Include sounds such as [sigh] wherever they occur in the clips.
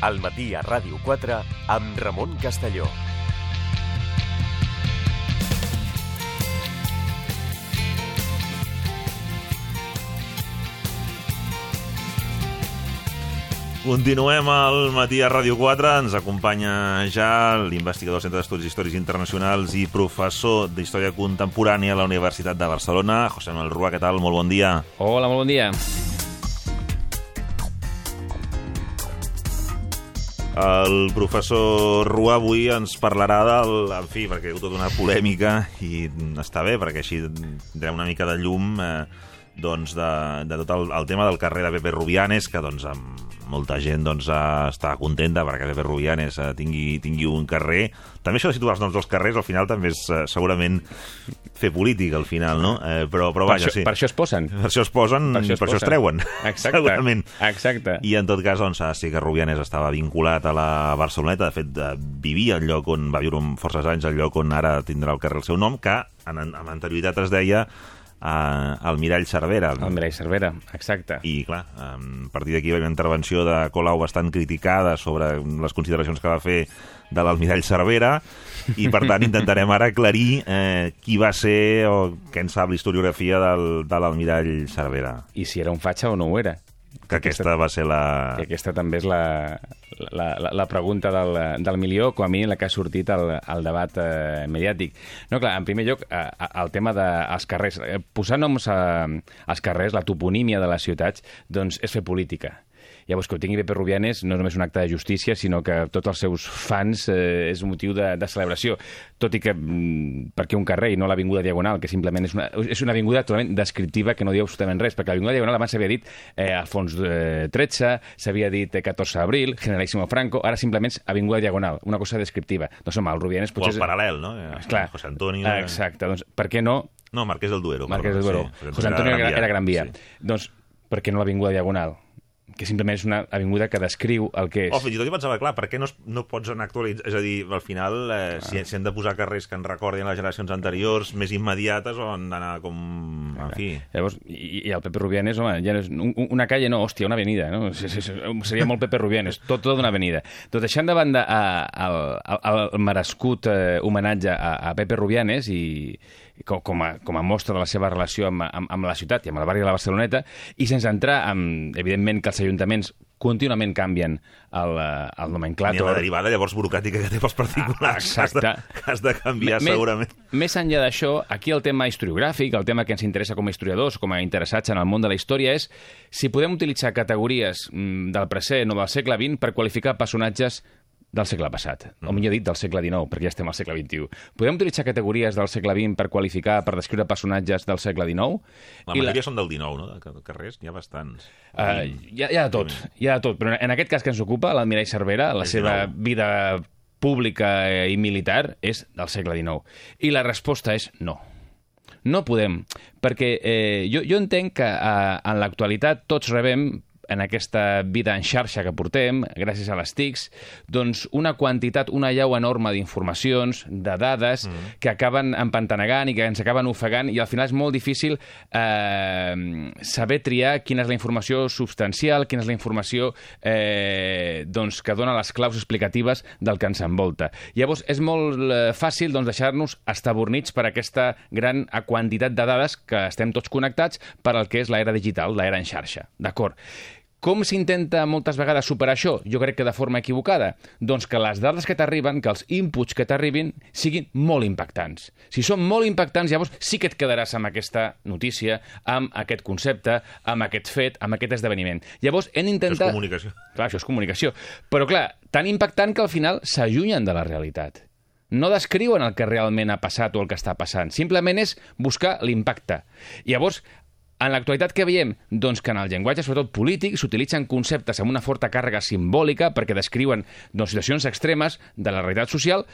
al matí a Ràdio 4 amb Ramon Castelló. Continuem al matí a Ràdio 4. Ens acompanya ja l'investigador del Centre d'Estudis Històrics Internacionals i professor d'Història Contemporània a la Universitat de Barcelona, José Manuel Rua. Què tal? Molt bon dia. Hola, molt bon dia. El professor Rua avui ens parlarà del... En fi, perquè hi ha tota una polèmica i està bé, perquè així tindrem una mica de llum eh, doncs de, de tot el, el tema del carrer de Pepe Rubianes, que doncs amb molta gent doncs, està contenta perquè Pepe Rubianes eh, tingui, tingui un carrer. També això de situar els noms dels carrers al final també és eh, segurament fer política al final, no? Eh, però, però Per vaja, això, sí. per això es posen. Per això es posen, per això, es per això es treuen. Exacte. [laughs] Segurament. Exacte. I en tot cas, doncs, sí que Rubianes estava vinculat a la Barceloneta, de fet, eh, vivia al lloc on va viure forces anys, al lloc on ara tindrà el carrer el seu nom, que en, amb anterioritat es deia eh, el Mirall Cervera. El Mireia Cervera, exacte. I, clar, a partir d'aquí va haver una intervenció de Colau bastant criticada sobre les consideracions que va fer de l'Almirall Cervera, i per tant intentarem ara aclarir eh, qui va ser o què en sap la historiografia del, de l'Almirall Cervera. I si era un fatxa o no ho era. Que aquesta va ser la... Que aquesta també és la, la, la, la pregunta del, del milió, com a mínim la que ha sortit al, al debat eh, mediàtic. No, clar, en primer lloc, eh, el tema dels carrers. Eh, posar noms a, als carrers, la toponímia de les ciutats, doncs és fer política. Llavors, que ho tingui Pepe Rubianes no és només un acte de justícia, sinó que tots els seus fans eh, és un motiu de, de celebració. Tot i que, mm, perquè un carrer i no l'Avinguda Diagonal, que simplement és una, és una avinguda totalment descriptiva que no diu absolutament res, perquè l'Avinguda Diagonal abans s'havia dit eh, Alfons eh, XIII, s'havia dit eh, 14 d'abril, Generalíssimo Franco, ara simplement és Avinguda Diagonal, una cosa descriptiva. Doncs home, el Rubianes O potser... el és- paral·lel, no? Eh, Clar. José Antonio... eh. Exacte, doncs per què no No, Marquès del Duero. Marquès del Duero. José Antonio era, era Gran Via. Sí. Doncs per què no l'Avinguda Diagonal? Que simplement és una avinguda que descriu el que és. O fins i tot jo pensava, clar, per què no, es, no pots anar actualitzant? És a dir, al final, eh, si, si hem de posar carrers que ens recordin les generacions anteriors, més immediates, o han d'anar com... En fi... Llavors, i, i el Pepe Rubianes, home, ja no és un, una calle, no, hòstia, una avenida, no? Sí, sí, sí, Seria molt Pepe Rubianes, tot, tot una avenida. Tot deixant de banda a, a, a, el merescut eh, homenatge a, a Pepe Rubianes i com, com, a, com a mostra de la seva relació amb, amb, amb la ciutat i amb el barri de la Barceloneta, i sense entrar en, evidentment, que els ajuntaments contínuament canvien el, eh, el Ni nomenclàtor. la derivada llavors burocràtica que té pels particulars. Ah, exacte. Has de, has de canviar, Més- segurament. Més enllà d'això, aquí el tema historiogràfic, el tema que ens interessa com a historiadors, com a interessats en el món de la història, és si podem utilitzar categories mm, del present o del segle XX per qualificar personatges del segle passat, o millor dit, del segle XIX, perquè ja estem al segle XXI. Podem utilitzar categories del segle XX per qualificar, per descriure personatges del segle XIX? La I majoria són del 19, no? De car- carrers, n'hi ha bastants. Uh, hi, ha, hi ha de tot, hi ha de tot, però en aquest cas que ens ocupa, l'Almirall Cervera, la seva vida pública i militar és del segle XIX. I la resposta és no. No podem, perquè eh, jo, jo entenc que eh, en l'actualitat tots rebem en aquesta vida en xarxa que portem, gràcies a les TICs, doncs una quantitat, una llau enorme d'informacions, de dades, mm. que acaben empantanegant i que ens acaben ofegant, i al final és molt difícil eh, saber triar quina és la informació substancial, quina és la informació eh, doncs, que dona les claus explicatives del que ens envolta. Llavors, és molt eh, fàcil doncs, deixar-nos estabornits per aquesta gran quantitat de dades que estem tots connectats per al que és l'era digital, l'era en xarxa. D'acord? Com s'intenta moltes vegades superar això? Jo crec que de forma equivocada. Doncs que les dades que t'arriben, que els inputs que t'arribin, siguin molt impactants. Si són molt impactants, llavors sí que et quedaràs amb aquesta notícia, amb aquest concepte, amb aquest fet, amb aquest esdeveniment. Llavors hem Això és comunicació. Clar, això és comunicació. Però, clar, tan impactant que al final s'allunyen de la realitat. No descriuen el que realment ha passat o el que està passant. Simplement és buscar l'impacte. Llavors, en l'actualitat que veiem? Doncs que en el llenguatge, sobretot polític, s'utilitzen conceptes amb una forta càrrega simbòlica perquè descriuen doncs, situacions extremes de la realitat social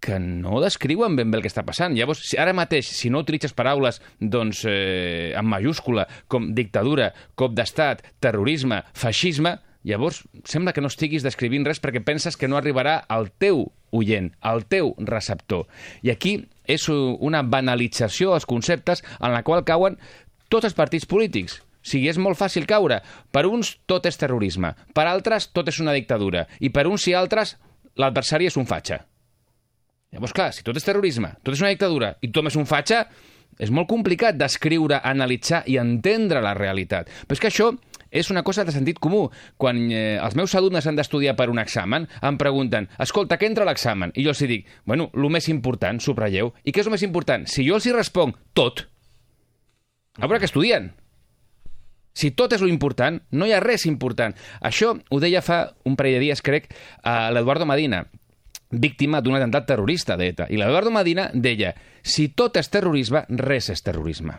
que no descriuen ben bé el que està passant. Llavors, si ara mateix, si no utilitzes paraules doncs, eh, en majúscula com dictadura, cop d'estat, terrorisme, feixisme, llavors sembla que no estiguis descrivint res perquè penses que no arribarà al teu oient, al teu receptor. I aquí és una banalització dels conceptes en la qual cauen tots els partits polítics. O sigui, és molt fàcil caure. Per uns tot és terrorisme, per altres tot és una dictadura, i per uns i altres l'adversari és un fatxa. Llavors, clar, si tot és terrorisme, tot és una dictadura i tothom és un fatxa, és molt complicat descriure, analitzar i entendre la realitat. Però és que això és una cosa de sentit comú. Quan eh, els meus alumnes han d'estudiar per un examen, em pregunten, escolta, què entra a l'examen? I jo els dic, bueno, el més important, subratlleu. I què és el més important? Si jo els hi responc tot, a veure què estudien. Si tot és important, no hi ha res important. Això ho deia fa un parell de dies, crec, a l'Eduardo Medina, víctima d'un atemptat terrorista d'ETA. I l'Eduardo Medina deia, si tot és terrorisme, res és terrorisme.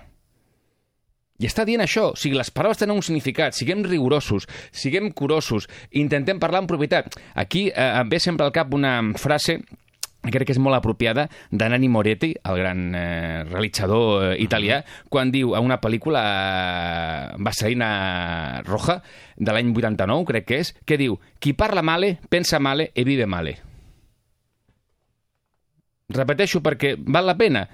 I està dient això, o sigui, les paraules tenen un significat, siguem rigorosos, siguem curosos, intentem parlar amb propietat. Aquí eh, em ve sempre al cap una frase crec que és molt apropiada de Nanni Moretti, el gran eh, realitzador eh, italià, quan diu a una pel·lícula eh, Vasarina Roja, de l'any 89, crec que és, que diu qui parla male, pensa male e vive male. Repeteixo perquè val la pena.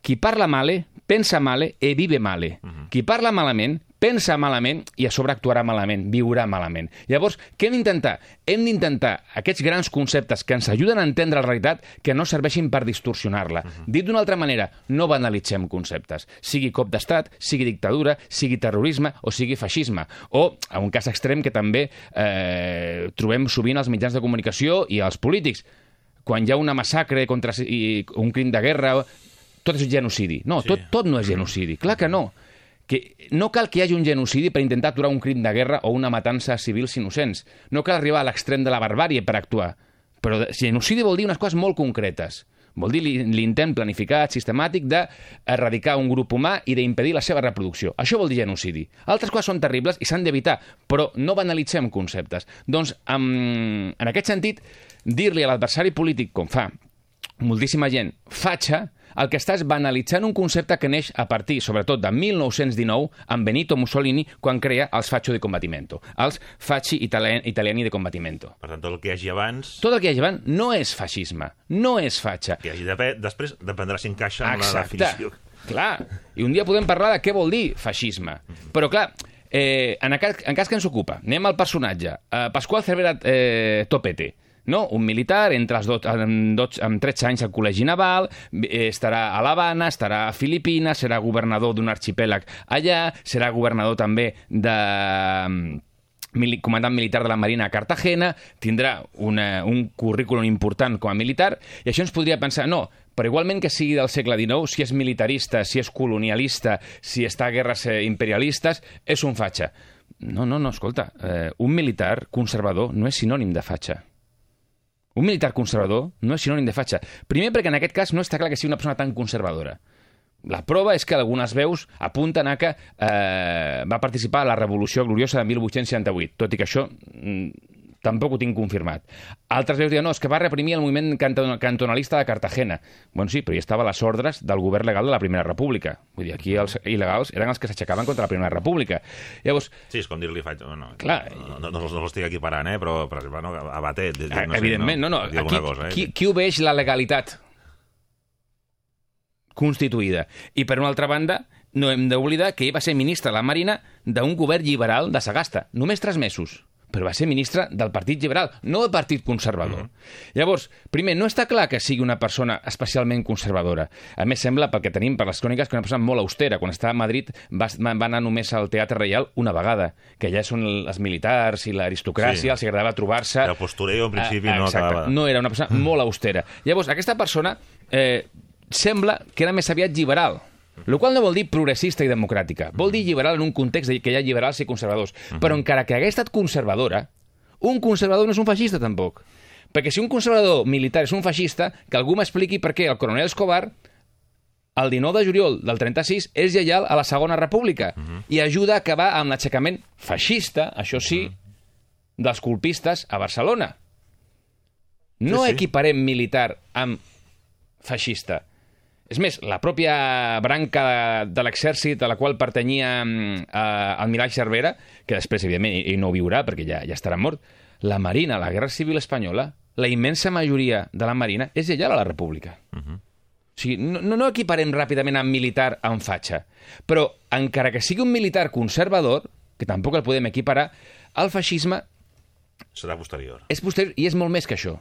Qui parla male, pensa male e vive male. Uh -huh. Qui parla malament, pensa malament i a sobre actuarà malament, viurà malament. Llavors, què hem d'intentar? Hem d'intentar aquests grans conceptes que ens ajuden a entendre la realitat que no serveixin per distorsionar-la. Uh -huh. Dit d'una altra manera, no banalitzem conceptes. Sigui cop d'estat, sigui dictadura, sigui terrorisme o sigui feixisme. O, a un cas extrem que també eh, trobem sovint als mitjans de comunicació i als polítics, quan hi ha una massacre contra, i un crim de guerra tot és genocidi. No, sí. tot, tot no és [clears throat] genocidi. Clar que no. Que no cal que hi hagi un genocidi per intentar aturar un crim de guerra o una matança a civils innocents. No cal arribar a l'extrem de la barbàrie per actuar. Però genocidi vol dir unes coses molt concretes. Vol dir l'intent planificat, sistemàtic d'erradicar un grup humà i d'impedir la seva reproducció. Això vol dir genocidi. Altres coses són terribles i s'han d'evitar, però no banalitzem conceptes. Doncs, en, en aquest sentit, dir-li a l'adversari polític, com fa moltíssima gent, fatxa, el que està és banalitzant un concepte que neix a partir, sobretot, de 1919, amb Benito Mussolini, quan crea els Faccio di Combattimento, els Facci Italiani de Combattimento. Per tant, tot el que hi hagi abans... Tot el que hi hagi abans no és feixisme, no és fatxa. Que hagi de... després dependrà si encaixa en Exacte. la definició. Clar, i un dia podem parlar de què vol dir feixisme. Però, clar, eh, en, cas, en cas que ens ocupa, anem al personatge. Eh, Pasqual Cervera eh, Topete no? un militar, entre els dos, amb, dos, amb 13 anys al col·legi naval, eh, estarà a l'Havana, estarà a Filipines, serà governador d'un arxipèlag allà, serà governador també de comandant militar de la Marina a Cartagena, tindrà una, un currículum important com a militar, i això ens podria pensar, no, però igualment que sigui del segle XIX, si és militarista, si és colonialista, si està a guerres eh, imperialistes, és un fatxa. No, no, no, escolta, eh, un militar conservador no és sinònim de fatxa. Un militar conservador no és sinònim de fatxa. Primer perquè en aquest cas no està clar que sigui una persona tan conservadora. La prova és que algunes veus apunten a que eh, va participar a la Revolució Gloriosa de 1868, tot i que això mm, tampoc ho tinc confirmat. Altres veus diuen, no, és que va reprimir el moviment cantonalista de Cartagena. Bueno, sí, però hi estava les ordres del govern legal de la Primera República. Vull dir, aquí els il·legals eren els que s'aixecaven contra la Primera República. Llavors... Sí, és com dir-li faig... No, clar, no, no, no, no l'estic equiparant, eh? però, per exemple, no, a Batet... No sé, evidentment, no, no. no aquí, cosa, eh? qui, qui obeix la legalitat constituïda? I, per una altra banda, no hem d'oblidar que ell va ser ministre de la Marina d'un govern liberal de Sagasta. Només tres mesos però va ser ministre del Partit Liberal, no del Partit Conservador. Mm -hmm. Llavors, primer, no està clar que sigui una persona especialment conservadora. A més, sembla, pel que tenim per les cròniques, que una persona molt austera. Quan estava a Madrid va, va anar només al Teatre Reial una vegada, que ja són els militars i l'aristocràcia, sí. els agradava trobar-se... El postureo, en principi, ah, no acabava... No, era una persona molt austera. Llavors, aquesta persona eh, sembla que era més aviat liberal, el qual no vol dir progressista i democràtica. Vol dir liberal en un context que hi ha liberals i conservadors. Però encara que hagués estat conservadora, un conservador no és un feixista tampoc. Perquè si un conservador militar és un feixista, que algú m'expliqui per què el coronel Escobar el 19 de juliol del 36 és lleial a la Segona República uh -huh. i ajuda a acabar amb l'aixecament feixista, això sí, uh -huh. dels colpistes a Barcelona. No sí, sí. equiparem militar amb feixista. És més, la pròpia branca de, de l'exèrcit a la qual pertanyia eh, el Mirall Cervera, que després, evidentment, ell no viurà perquè ja, ja estarà mort, la Marina, la Guerra Civil Espanyola, la immensa majoria de la Marina és lleial a la República. Uh -huh. O sigui, no, no no equiparem ràpidament amb militar amb fatxa, però encara que sigui un militar conservador, que tampoc el podem equiparar, el feixisme Serà posterior. és posterior i és molt més que això.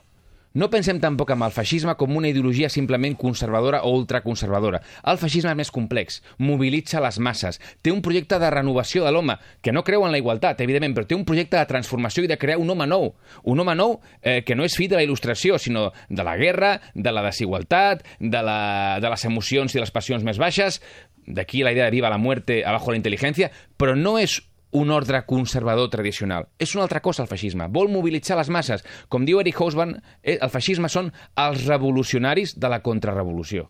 No pensem tampoc en el feixisme com una ideologia simplement conservadora o ultraconservadora. El feixisme és més complex, mobilitza les masses, té un projecte de renovació de l'home, que no creu en la igualtat, evidentment, però té un projecte de transformació i de crear un home nou. Un home nou eh, que no és fill de la il·lustració, sinó de la guerra, de la desigualtat, de, la, de les emocions i les passions més baixes, d'aquí la idea de viva la muerte abajo la inteligencia, però no és un ordre conservador tradicional. És una altra cosa el feixisme. Vol mobilitzar les masses. Com diu Eric Hobsbawm, eh, el feixisme són els revolucionaris de la contrarrevolució.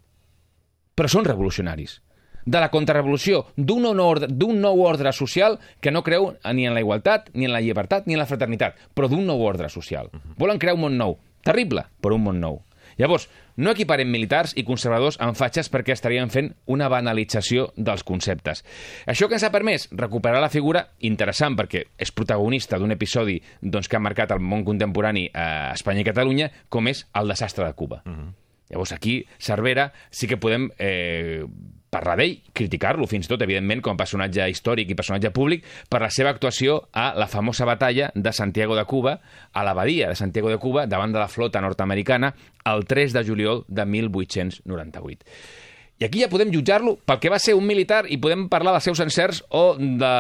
Però són revolucionaris. De la contrarrevolució, d'un nou, nou ordre social que no creu ni en la igualtat, ni en la llibertat, ni en la fraternitat, però d'un nou ordre social. Volen crear un món nou. Terrible, però un món nou. Llavors, no equiparem militars i conservadors amb fatxes perquè estaríem fent una banalització dels conceptes. Això que ens ha permès recuperar la figura interessant perquè és protagonista d'un episodi doncs, que ha marcat el món contemporani a Espanya i Catalunya, com és el desastre de Cuba. Uh -huh. Llavors aquí, Cervera, sí que podem eh, parlar d'ell, criticar-lo fins i tot, evidentment, com a personatge històric i personatge públic, per la seva actuació a la famosa batalla de Santiago de Cuba, a l'abadia de Santiago de Cuba, davant de la flota nord-americana, el 3 de juliol de 1898. I aquí ja podem jutjar-lo pel que va ser un militar i podem parlar dels seus encerts o de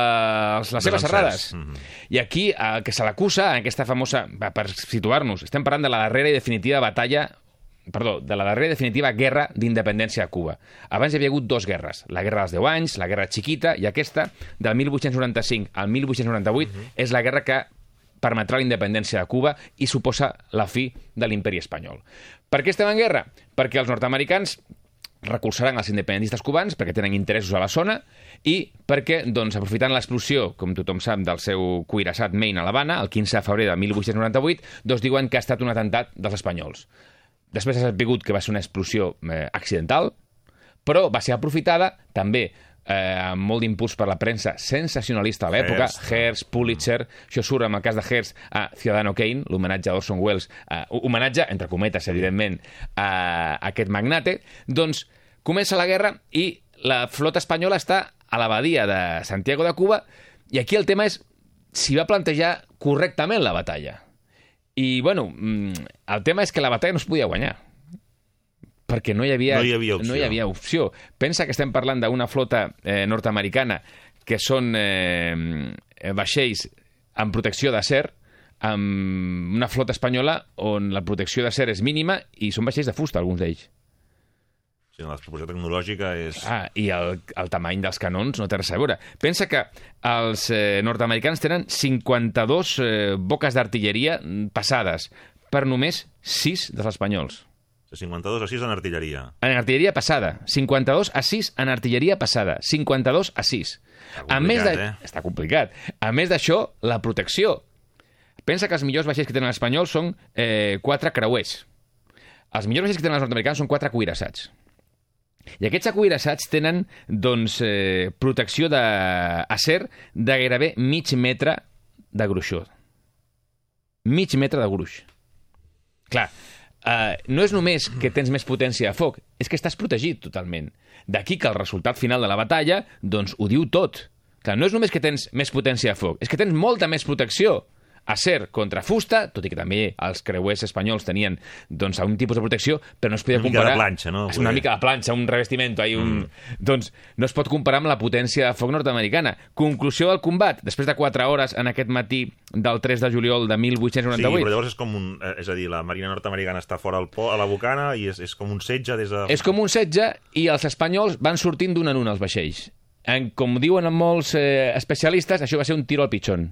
les seves errades. Mhm. I aquí, el que se l'acusa, en aquesta famosa... Per situar-nos, estem parlant de la darrera i definitiva batalla perdó, de la darrera definitiva guerra d'independència a Cuba. Abans hi havia hagut dues guerres, la guerra dels 10 anys, la guerra xiquita, i aquesta, del 1895 al 1898, és la guerra que permetrà la independència de Cuba i suposa la fi de l'imperi espanyol. Per què estem en guerra? Perquè els nord-americans recolzaran els independentistes cubans perquè tenen interessos a la zona i perquè, doncs, aprofitant l'explosió, com tothom sap, del seu cuirassat Maine a l'Havana, el 15 de febrer de 1898, doncs diuen que ha estat un atemptat dels espanyols. Després s'ha sabut que va ser una explosió eh, accidental, però va ser aprofitada també eh, amb molt d'impuls per la premsa sensacionalista a l'època, Hearst. Pulitzer, això surt en el cas de Hearst a Ciudadano Kane, l'homenatge a Orson Welles, eh, homenatge, entre cometes, evidentment, a aquest magnate, doncs comença la guerra i la flota espanyola està a l'abadia de Santiago de Cuba i aquí el tema és si va plantejar correctament la batalla. I, bueno, mm, el tema és que la batalla no es podia guanyar perquè no hi havia, No hi havia opció. No hi havia opció. Pensa que estem parlant d'una flota eh, nord-americana que són eh, vaixells amb protecció d'acer, amb una flota espanyola on la protecció d'acer és mínima i són vaixells de fusta, alguns d'ells. Sí, la proporció tecnològica és... Ah, i el, el tamany dels canons no té res a veure. Pensa que els eh, nord-americans tenen 52 eh, boques d'artilleria passades per només 6 dels espanyols. 52 a 6 en artilleria. En artilleria passada. 52 a 6 en artilleria passada. 52 a 6. Està a més de... eh? Està complicat. A més d'això, la protecció. Pensa que els millors vaixells que tenen els espanyols són eh, quatre creuers. Els millors vaixells que tenen els nord-americans són quatre cuirassats. I aquests acuirassats tenen doncs, eh, protecció d'acer de gairebé mig metre de gruixó. Mig metre de gruix. Clar, eh, no és només que tens més potència de foc, és que estàs protegit totalment. D'aquí que el resultat final de la batalla doncs, ho diu tot. Clar, no és només que tens més potència de foc, és que tens molta més protecció. Acer contra fusta, tot i que també els creuers espanyols tenien doncs, un tipus de protecció, però no es podia Una mica de comparar... planxa, no? Una mica de planxa, un revestiment, ahí, un... doncs no es pot comparar amb la potència de foc nord-americana. Conclusió del combat, després de 4 hores en aquest matí del 3 de juliol de Sí, 1898. però llavors és com un... eh, És a dir, la marina nord-americana està fora al po, a la bocana i és, és com un setge des de... És com un setge i els espanyols van sortint d'un en un els vaixells. En, com diuen en molts eh, especialistes, això va ser un tiro al pitxón.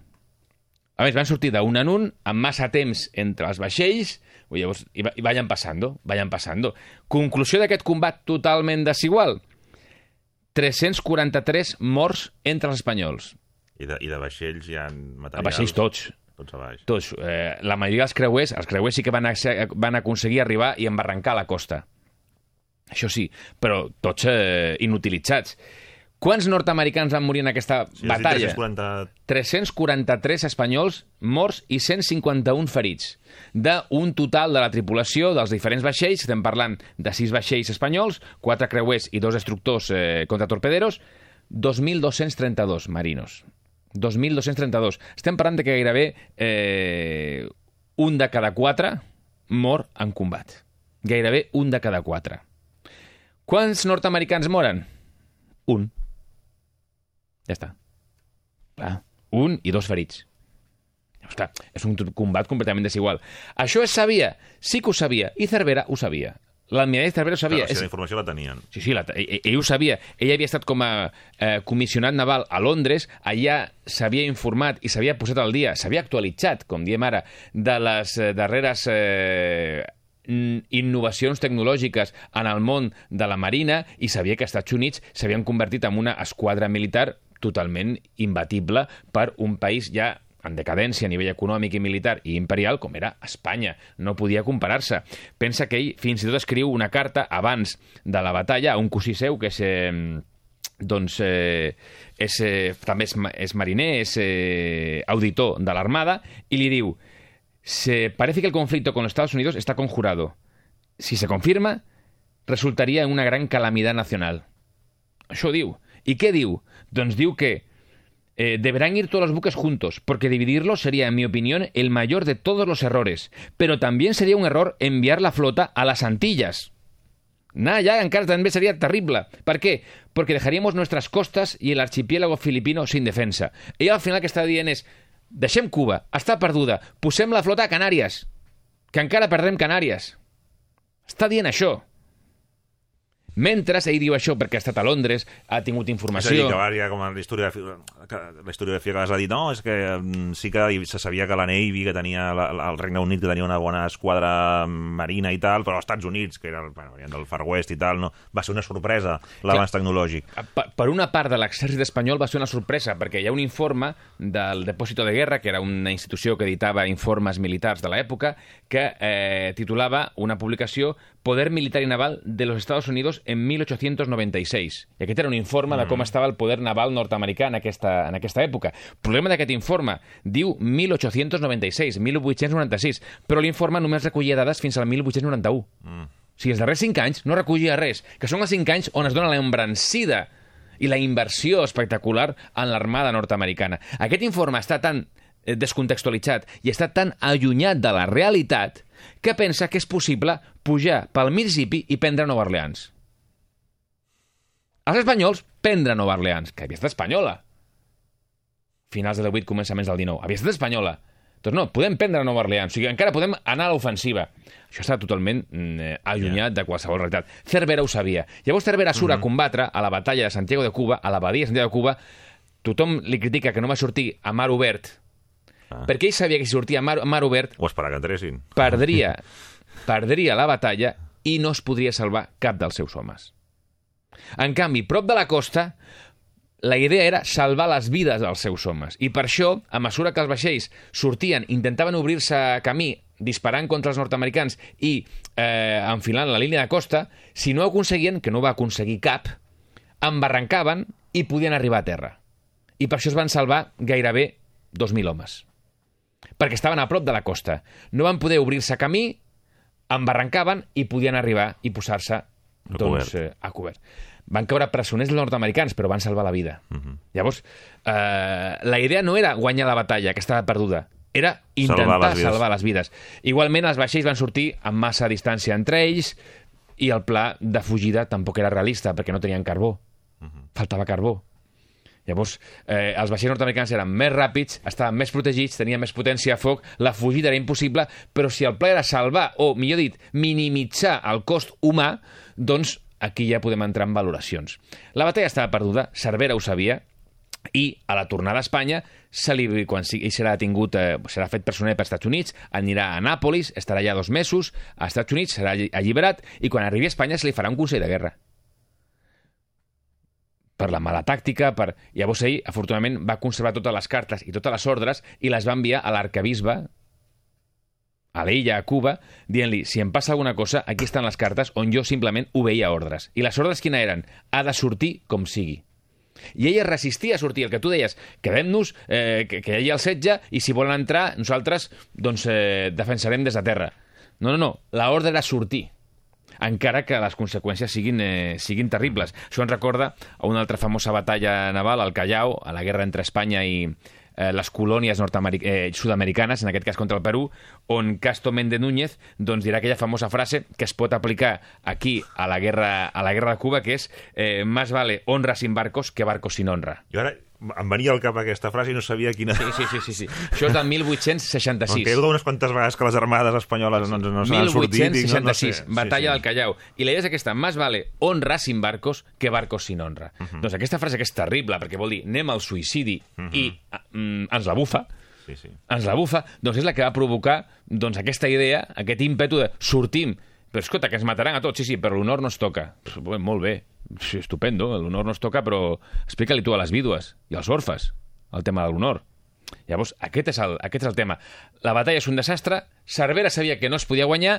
A més, van sortir d'un en un, amb massa temps entre els vaixells, i llavors, i, i vayan passando, vayan passando. Conclusió d'aquest combat totalment desigual. 343 morts entre els espanyols. I de, i de vaixells hi ha materials... A vaixells tots. Tots a baix. Tots. Eh, la majoria dels creuers, els creuers sí que van, van aconseguir arribar i embarrancar a la costa. Això sí, però tots eh, inutilitzats. Quants nord-americans van morir en aquesta Sí, batalla? 340... 343 espanyols morts i 151 ferits. D'un total de la tripulació dels diferents vaixells, estem parlant de 6 vaixells espanyols, 4 creuers i 2 destructors eh, contratorpederos, 2.232 marinos. 2.232. Estem parlant de que gairebé eh, un de cada 4 mor en combat. Gairebé un de cada 4. Quants nord-americans moren? Un. Ja està. Clar, un i dos ferits. Ja està. És un combat completament desigual. Això es sabia? Sí que ho sabia. I Cervera ho sabia. L'almirall Cervera ho sabia. Clar, si És- la informació la tenien. Sí, sí, la, ell, ell ho sabia. Ell havia estat com a eh, comissionat naval a Londres, allà s'havia informat i s'havia posat al dia, s'havia actualitzat, com diem ara, de les eh, darreres eh, innovacions tecnològiques en el món de la Marina i sabia que els Estats Units s'havien convertit en una esquadra militar totalment imbatible per un país ja en decadència a nivell econòmic i militar i imperial com era Espanya. No podia comparar-se. Pensa que ell fins i tot escriu una carta abans de la batalla a un cosí seu que és... Eh, doncs eh, és, eh, també és, és mariner, és eh, auditor de l'Armada, i li diu se parece que el conflicto con los Estados Unidos está conjurado. Si se confirma, resultaría en una gran calamidad nacional. Això diu. I què diu? Doncs diu que eh, deberán ir todos los buques juntos, porque dividirlos sería, en mi opinión, el mayor de todos los errores. Pero también sería un error enviar la flota a las Antillas. Nada, ya encara també sería terrible. ¿Por qué? Porque dejaríamos nuestras costas y el archipiélago filipino sin defensa. Ell al final que està dient és deixem Cuba, està perduda, posem la flota a Canàries, que encara perdem Canàries. Està dient això. Mentre ell diu això perquè ha estat a Londres, ha tingut És a dir, informació... que va ja com la historiografia, que la historiografia que vas a dir, no, és que mm, sí que se sabia que la Navy, que tenia la, el Regne Unit, que tenia una bona esquadra marina i tal, però els Estats Units, que era, el- bueno, del Far West i tal, no, va ser una sorpresa l'avanç tecnològic. Per, per una part de l'exèrcit espanyol va ser una sorpresa, perquè hi ha un informe del Depòsito de Guerra, que era una institució que editava informes militars de l'època, que eh, titulava una publicació Poder militar y naval de los Estados Unidos en 1896. I aquest era un informe de com estava el poder naval nord-americà en aquesta, en aquesta època. El problema d'aquest informe diu 1896, 1896, però l'informe només recollia dades fins al 1891. O sigui, els darrers 5 anys no recollia res, que són els 5 anys on es dona l'embrancida i la inversió espectacular en l'armada nord-americana. Aquest informe està tan eh, descontextualitzat i està tan allunyat de la realitat que pensa que és possible pujar pel Mississippi i prendre Nova Orleans. Els espanyols prendre Nova Orleans, que havia estat espanyola. Finals del 18, començaments del 19. Havia estat espanyola. Doncs no, podem prendre Nova Orleans, o sigui, encara podem anar a l'ofensiva. Això està totalment eh, allunyat de qualsevol realitat. Cervera ho sabia. Llavors Cervera surt a combatre a la batalla de Santiago de Cuba, a la badia de Santiago de Cuba. Tothom li critica que no va sortir a mar obert, Ah. perquè ell sabia que si sortia a mar, a mar obert O esperar que entressin. perdria, [laughs] perdria la batalla i no es podria salvar cap dels seus homes. En canvi, prop de la costa, la idea era salvar les vides dels seus homes. I per això, a mesura que els vaixells sortien, intentaven obrir-se camí disparant contra els nord-americans i eh, enfilant la línia de costa, si no aconseguien, que no va aconseguir cap, embarrancaven i podien arribar a terra. I per això es van salvar gairebé 2.000 homes perquè estaven a prop de la costa. No van poder obrir-se camí, embarrancaven i podien arribar i posar-se doncs, cobert. eh, a cobert. Van caure presoners nord-americans, però van salvar la vida. Uh Mhm. -huh. Llavors, eh, la idea no era guanyar la batalla, que estava perduda, era intentar Salvar salvar les vides. les vides. Igualment, els vaixells van sortir amb massa distància entre ells i el pla de fugida tampoc era realista, perquè no tenien carbó. Faltava carbó. Llavors, eh, els vaixells nord-americans eren més ràpids, estaven més protegits, tenien més potència de foc, la fugida era impossible, però si el pla era salvar, o millor dit, minimitzar el cost humà, doncs aquí ja podem entrar en valoracions. La batalla estava perduda, Cervera ho sabia, i a la tornada a Espanya, se li, quan sigui- serà detingut, eh, serà fet personer per Estats Units, anirà a Nàpolis, estarà allà dos mesos, a Estats Units serà alli- alliberat, i quan arribi a Espanya se li farà un consell de guerra per la mala tàctica, per... Llavors ell, afortunadament, va conservar totes les cartes i totes les ordres i les va enviar a l'arcabisbe a l'illa, a Cuba, dient-li, si em passa alguna cosa, aquí estan les cartes on jo simplement obeïa ordres. I les ordres quina eren? Ha de sortir com sigui. I ella resistia a sortir, el que tu deies, quedem-nos, eh, que, que hi hagi el setge, i si volen entrar, nosaltres doncs, eh, defensarem des de terra. No, no, no, l'ordre era sortir encara que les conseqüències siguin, eh, siguin terribles. Això ens recorda a una altra famosa batalla naval, al Callao, a la guerra entre Espanya i eh, les colònies eh, sud-americanes, en aquest cas contra el Perú, on Casto Méndez Núñez doncs, dirà aquella famosa frase que es pot aplicar aquí a la guerra, a la guerra de Cuba, que és eh, «Más vale honra sin barcos que barcos sin honra». I ara em venia al cap aquesta frase i no sabia quina... Sí, sí, sí, sí, sí. Això és del 1866. Em quedo unes quantes vegades que les armades espanyoles no, no s'han sortit. 1866, no, no sé. batalla sí, sí. del Callao. I la idea és aquesta, más vale honra sin barcos que barcos sin honra. Uh -huh. Doncs aquesta frase que és terrible, perquè vol dir anem al suïcidi uh -huh. i mm, ens la bufa, sí, sí. ens la bufa, doncs és la que va provocar doncs, aquesta idea, aquest ímpetu de sortim, però escolta, que ens mataran a tots, sí, sí, però l'honor no es toca. Pues, molt bé, sí, estupendo, l'honor no es toca, però explica-li tu a les vídues i als orfes el tema de l'honor. Llavors, aquest és, el, aquest és el tema. La batalla és un desastre, Cervera sabia que no es podia guanyar,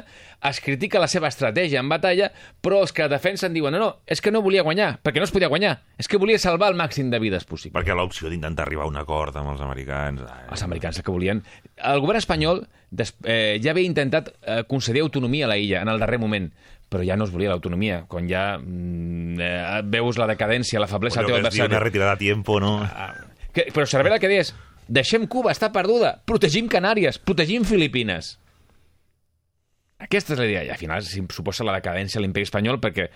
es critica la seva estratègia en batalla, però els que defensen diuen no, no, és que no volia guanyar, perquè no es podia guanyar, és que volia salvar el màxim de vides possible. Perquè l'opció d'intentar arribar a un acord amb els americans... Ai, els americans que volien... El govern espanyol des, eh, ja havia intentat eh, concedir autonomia a la illa en el darrer moment, però ja no es volia l'autonomia. Quan ja mm, eh, veus la decadència, la feblesa del teu adversari... Una retirada a tiempo, no? Ah, que, però Cervera què deies? Deixem Cuba, està perduda. Protegim Canàries, protegim Filipines. Aquesta és la idea. I al final suposa la decadència de l'imperi espanyol perquè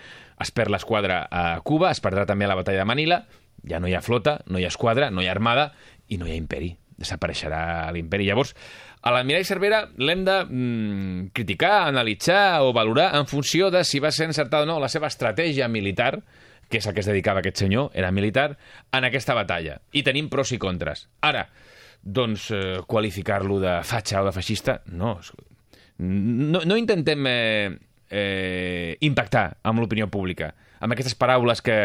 es perd l'esquadra a Cuba, es perdrà també a la batalla de Manila, ja no hi ha flota, no hi ha esquadra, no hi ha armada i no hi ha imperi. Desapareixerà l'imperi. Llavors, a l'almirall Cervera l'hem de mm, criticar, analitzar o valorar en funció de si va ser encertada o no la seva estratègia militar, que és a què es dedicava aquest senyor, era militar, en aquesta batalla. I tenim pros i contres. Ara, doncs, eh, qualificar-lo de fatxa o de feixista, no. No, no intentem eh, eh, impactar amb l'opinió pública amb aquestes paraules que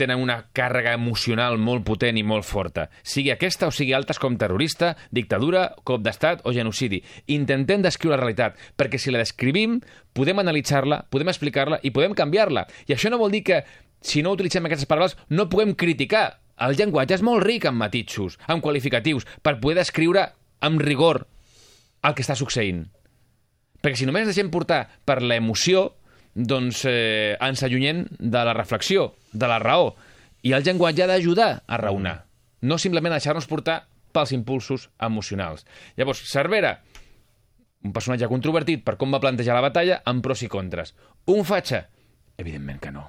tenen una càrrega emocional molt potent i molt forta. Sigui aquesta o sigui altres com terrorista, dictadura, cop d'estat o genocidi. Intentem descriure la realitat, perquè si la descrivim, podem analitzar-la, podem explicar-la i podem canviar-la. I això no vol dir que, si no utilitzem aquestes paraules, no puguem criticar. El llenguatge és molt ric en matitxos, en qualificatius, per poder descriure amb rigor el que està succeint. Perquè si només deixem portar per l'emoció, doncs eh, ens allunyem de la reflexió, de la raó. I el llenguatge ha d'ajudar a raonar, no simplement deixar-nos portar pels impulsos emocionals. Llavors, Cervera, un personatge controvertit per com va plantejar la batalla, amb pros i contres. Un fatxa? Evidentment que no.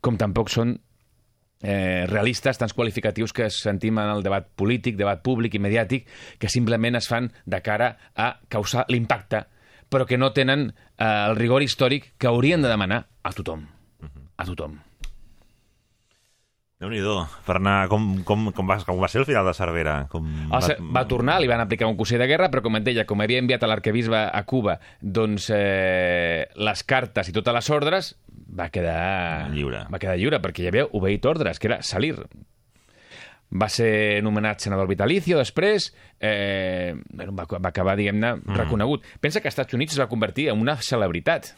Com tampoc són eh, realistes, tants qualificatius que sentim en el debat polític, debat públic i mediàtic, que simplement es fan de cara a causar l'impacte però que no tenen eh, el rigor històric que haurien de demanar a tothom. A tothom. Déu nhi per anar... Com, com, com, va, com va ser el final de Cervera? Com va... va tornar, li van aplicar un consell de guerra, però com et deia, com havia enviat a l'arquebisbe a Cuba doncs, eh, les cartes i totes les ordres, va quedar... Lliure. Va quedar lliure, perquè ja havia obeït ordres, que era salir va ser nomenat senador vitalicio després, eh, va, va acabar, diguem-ne, mm. reconegut. Pensa que als Estats Units es va convertir en una celebritat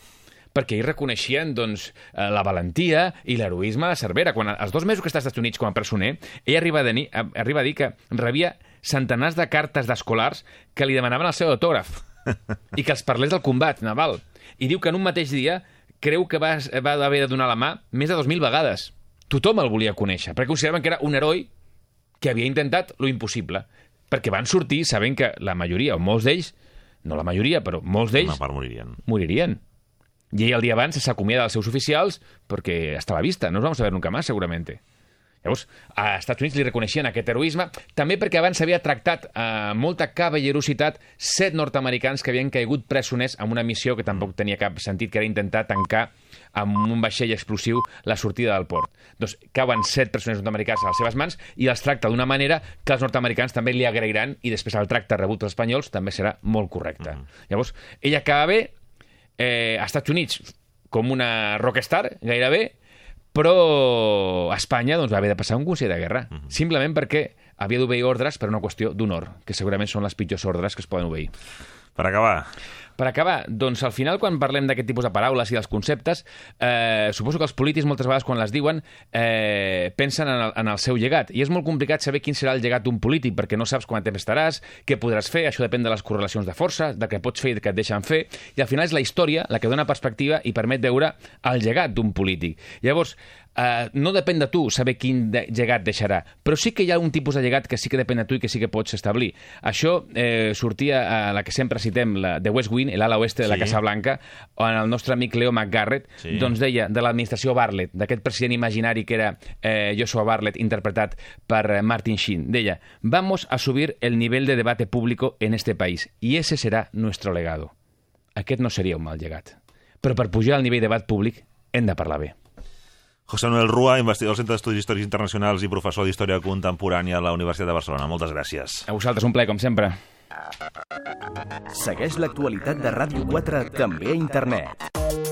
perquè ells reconeixien doncs, eh, la valentia i l'heroisme de Cervera. Quan, els dos mesos que està als Estats Units com a presoner, ell arriba a, dir, arriba a dir que rebia centenars de cartes d'escolars que li demanaven el seu autògraf [laughs] i que els parlés del combat naval. I diu que en un mateix dia creu que va, va haver de donar la mà més de 2.000 vegades. Tothom el volia conèixer, perquè consideraven que era un heroi que havia intentat lo impossible, perquè van sortir sabent que la majoria, o molts d'ells, no la majoria, però molts d'ells... moririen. Moririen. I ell el dia abans s'acomiada dels seus oficials perquè està a la vista, no els vamos a ver nunca más, seguramente. Llavors, a Estats Units li reconeixien aquest heroisme, també perquè abans s'havia tractat amb eh, molta cavallerositat set nord-americans que havien caigut presoners en una missió que tampoc tenia cap sentit, que era intentar tancar amb un vaixell explosiu la sortida del port. Doncs cauen set presoners nord-americans a les seves mans i els tracta d'una manera que els nord-americans també li agrairan i després el tracte rebut als espanyols també serà molt correcte. Uh -huh. Llavors, ella acaba bé eh, als Estats Units com una rockstar, gairebé, però Espanya doncs, va haver de passar un consell de guerra, uh -huh. simplement perquè havia d'obeir ordres per una qüestió d'honor, que segurament són les pitjors ordres que es poden obeir. Per acabar, Per acabar, doncs al final quan parlem d'aquest tipus de paraules i dels conceptes, eh, suposo que els polítics moltes vegades quan les diuen eh, pensen en el, en el seu llegat. I és molt complicat saber quin serà el llegat d'un polític perquè no saps quant temps estaràs, què podràs fer, això depèn de les correlacions de força, de què pots fer i de què et deixen fer, i al final és la història la que dona perspectiva i permet veure el llegat d'un polític. Llavors, eh, no depèn de tu saber quin de llegat deixarà, però sí que hi ha un tipus de llegat que sí que depèn de tu i que sí que pots establir. Això eh, sortia a la que sempre citem, la de West Wing, l'ala oeste de la Sí. Casa Blanca, on el nostre amic Leo McGarrett Sí. doncs deia de l'administració Bartlett, d'aquest president imaginari que era eh, Joshua Bartlett, interpretat per eh, Martin Sheen. Deia, vamos a subir el nivel de debate público en este país y ese será nuestro legado. Aquest no seria un mal llegat. Però per pujar al nivell de debat públic hem de parlar bé. José Manuel Rua, investigador del Centre d'Estudis Històrics Internacionals i professor d'Història Contemporània a la Universitat de Barcelona. Moltes gràcies. A vosaltres un plaer, com sempre. Segueix l'actualitat de Ràdio 4 també a internet.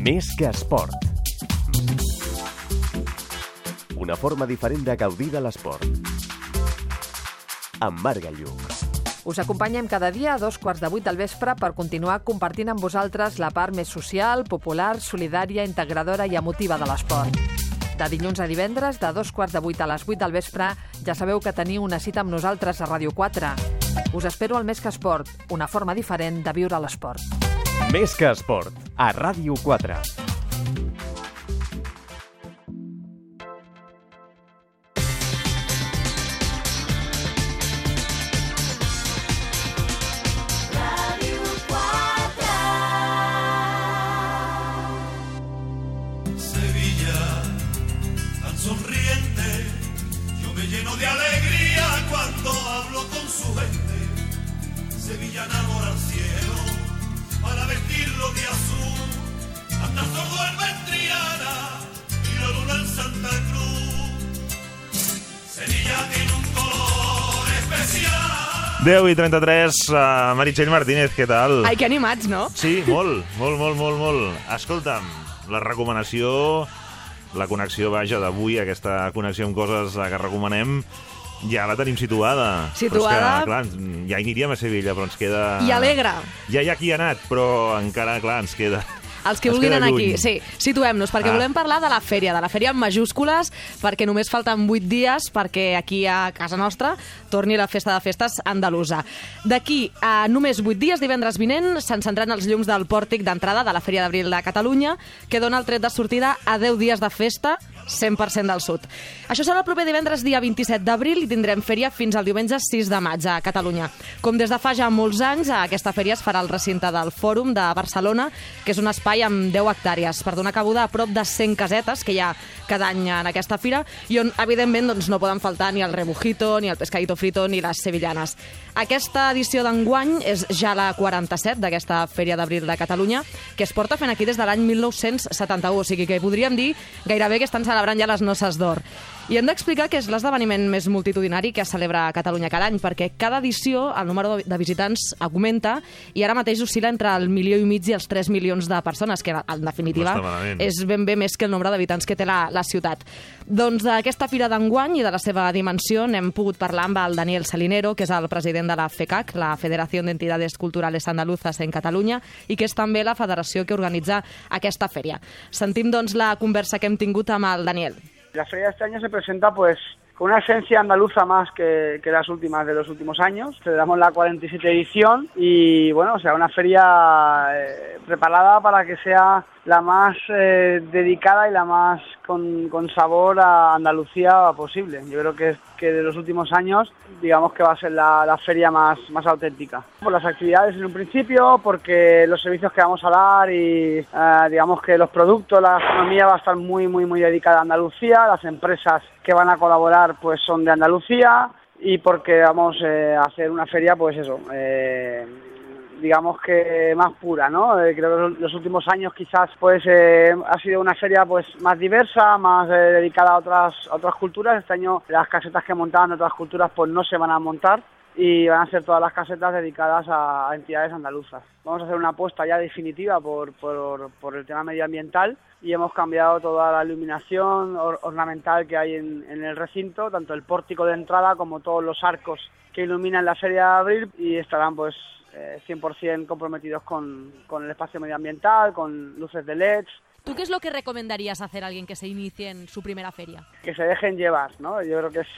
més que esport. Una forma diferent de gaudir de l'esport. Amb Marc Lluc. Us acompanyem cada dia a dos quarts de vuit del vespre per continuar compartint amb vosaltres la part més social, popular, solidària, integradora i emotiva de l'esport. De dilluns a divendres, de dos quarts de vuit a les vuit del vespre, ja sabeu que teniu una cita amb nosaltres a Ràdio 4. Us espero al Més que Esport, una forma diferent de viure l'esport. Més que esport. A Ràdio 4. Sevilla, tan sonriente, yo me lleno de alegría cuando hablo con su gente. Sevilla enamora al cielo para vestirlo de azul. Anda sordo en Triana y la luna en Santa Cruz. Sevilla tiene un color especial. 10 i 33, uh, Meritxell Martínez, què tal? Ai, que animats, no? Sí, molt, molt, molt, molt, molt. Escolta'm, la recomanació, la connexió, vaja, d'avui, aquesta connexió amb coses eh, que recomanem, ja la tenim situada. Situada. Però és que, clar, ja aniríem a Sevilla, però ens queda... I alegre. Ja hi ha qui ha anat, però encara, clar, ens queda... Els que ens vulguin anar aquí. Sí, situem-nos, perquè Ah. volem parlar de la fèria, de la fèria en majúscules, perquè només falten 8 dies perquè aquí a casa nostra torni la festa de festes andalusa. D'aquí a només 8 dies, divendres vinent, s'encendran els llums del pòrtic d'entrada de la Fèria d'Abril de Catalunya, que dona el tret de sortida a 10 dies de festa 100% del sud. Això serà el proper divendres dia 27 d'abril i tindrem fèria fins al diumenge 6 de maig a Catalunya. Com des de fa ja molts anys, aquesta fèria es farà al recinte del Fòrum de Barcelona, que és un espai amb 10 hectàrees, per donar cabuda a prop de 100 casetes que hi ha cada any en aquesta fira i on, evidentment, doncs, no poden faltar ni el rebujito, ni el pescadito frito, ni les sevillanes. Aquesta edició d'enguany és ja la 47 d'aquesta Fèria d'Abril de Catalunya, que es porta fent aquí des de l'any 1971, o sigui que podríem dir gairebé que estan celebrant ja les noces d'or. I hem d'explicar que és l'esdeveniment més multitudinari que es celebra a Catalunya cada any, perquè cada edició el número de visitants augmenta i ara mateix oscil·la entre el milió i mig i els 3 milions de persones, que en definitiva No és ben bé més que el nombre d'habitants que té la, la ciutat. Doncs d'aquesta fira d'enguany i de la seva dimensió n'hem pogut parlar amb el Daniel Salinero, que és el president de la FECAC, la Federació d'Entidades Culturales Andaluzas en Catalunya, i que és també la federació que organitza aquesta fèria. Sentim, doncs, la conversa que hem tingut amb el Daniel. La feria de este año se presenta pues con una esencia andaluza más que, las últimas de los últimos años. Celebramos la 47 edición y bueno, o sea, una feria eh, preparada para que sea la más eh, dedicada y la más con, con sabor a Andalucía posible. Yo creo que, que de los últimos años, digamos que va a ser la, la feria más, más auténtica. Por las actividades en un principio, porque los servicios que vamos a dar y eh, digamos que los productos, la gastronomía va a estar muy, muy, muy dedicada a Andalucía. Las empresas que van a colaborar pues son de Andalucía y porque vamos eh, a hacer una feria, pues eso, eh, digamos que más pura, ¿no? Eh, creo que los- últimos años quizás pues eh, ha sido una feria pues más diversa, más eh, dedicada a otras a otras culturas. Este año las casetas que montaban otras culturas pues no se van a montar y van a ser todas las casetas dedicadas a, entidades andaluzas. Vamos a hacer una apuesta ya definitiva por, por, por el tema medioambiental y hemos cambiado toda la iluminación or- ornamental que hay en, en el recinto, tanto el pórtico de entrada como todos los arcos que iluminan la feria de abril y estarán pues eh, 100% comprometidos con, con el espacio medioambiental, con luces de LEDs, ¿Tú qué es lo que recomendarías hacer a alguien que se inicie en su primera feria? que se dejen llevar, ¿no? Yo creo que es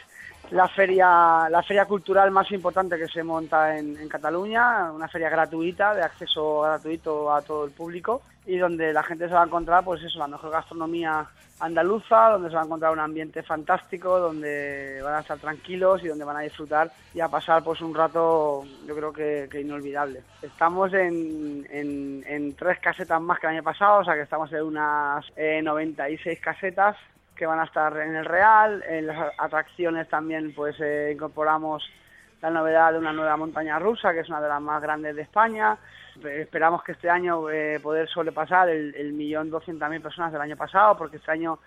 la feria, la feria cultural más importante que se monta en, Cataluña, una feria gratuita, de acceso gratuito a todo el público y donde la gente se va a encontrar, pues eso, la mejor gastronomía andaluza, donde se va a encontrar un ambiente fantástico, donde van a estar tranquilos y donde van a disfrutar y a pasar pues un rato, yo creo que, que inolvidable. Estamos en, en, en tres casetas más que el año pasado, o sea que estamos en unas eh, 96 casetas que van a estar en el Real. En las atracciones también pues eh, incorporamos la novedad de una nueva montaña rusa, que es una de las más grandes de España. Esperamos que este año eh, poder sobrepasar el, el millón doscientas mil personas del año pasado, porque este año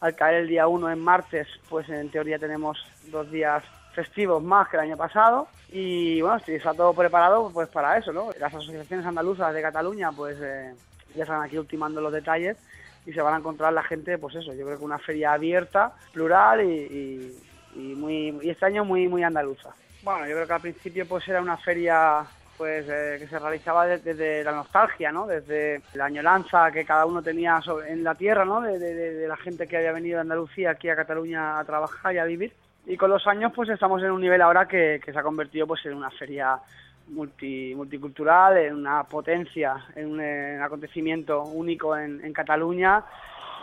al caer el día 1 en martes, pues en teoría tenemos dos días festivos más que el año pasado y bueno, sí, está todo preparado pues para eso, ¿no? Las asociaciones andaluzas de Cataluña pues eh, ya están aquí ultimando los detalles y se van a encontrar la gente, pues eso, yo creo que una feria abierta, plural y, y- y muy y este año muy muy andaluza. Bueno, yo creo que al principio pues era una feria pues eh, que se realizaba de- desde la nostalgia, ¿no? Desde la añoranza que cada uno tenía sobre- en la tierra, ¿no? De- de- de la gente que había venido de Andalucía aquí a Cataluña a trabajar y a vivir. Y con los años pues estamos en un nivel ahora que, que se ha convertido pues en una feria multi, multicultural, en una potencia, en un, eh, acontecimiento único en, en Cataluña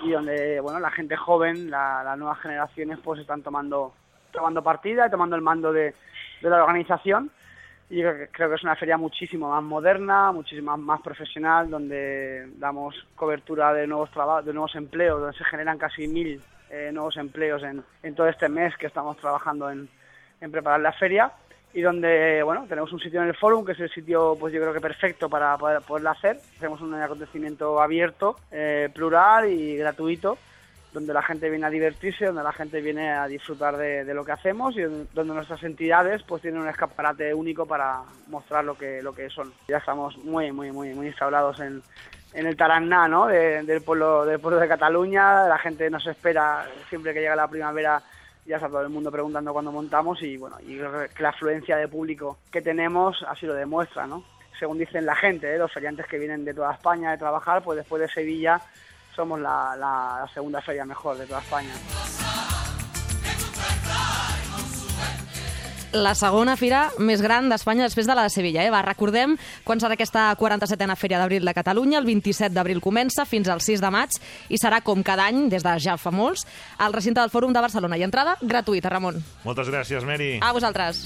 y donde bueno la gente joven, la- las nuevas generaciones pues están tomando tomando partida y tomando el mando de, de la organización. Y creo que, es una feria muchísimo más moderna, muchísimo más profesional, donde damos cobertura de nuevos trabajos, de nuevos empleos, donde se generan casi mil eh, nuevos empleos en, en todo este mes que estamos trabajando en, en preparar la feria y donde bueno tenemos un sitio en el forum que es el sitio pues yo creo que perfecto para poder, poderla hacer. Hacemos un acontecimiento abierto eh, plural y gratuito donde la gente viene a divertirse donde la gente viene a disfrutar de, lo que hacemos y donde nuestras entidades pues tienen un escaparate único para mostrar lo que lo que son. Ya estamos muy muy muy muy instaurados en en el Taraná, ¿no? De- del pueblo del pueblo de Cataluña, la gente nos espera siempre que llega la primavera ya está todo el mundo preguntando cuándo montamos y bueno, y la afluencia de público que tenemos así lo demuestra, ¿no? Según dicen la gente, ¿eh? los feriantes que vienen de toda España de trabajar, pues después de Sevilla somos la- la segunda feria mejor de toda España. La segona fira més gran d'Espanya després de la de Sevilla. Eh? Va, recordem quan serà aquesta 47a Fèria d'Abril de Catalunya. El 27 d'abril comença fins al 6 de maig i serà, com cada any, des de ja fa molts, al recinte del Fòrum de Barcelona. I entrada gratuïta, Ramon. Moltes gràcies, Mary. A vosaltres.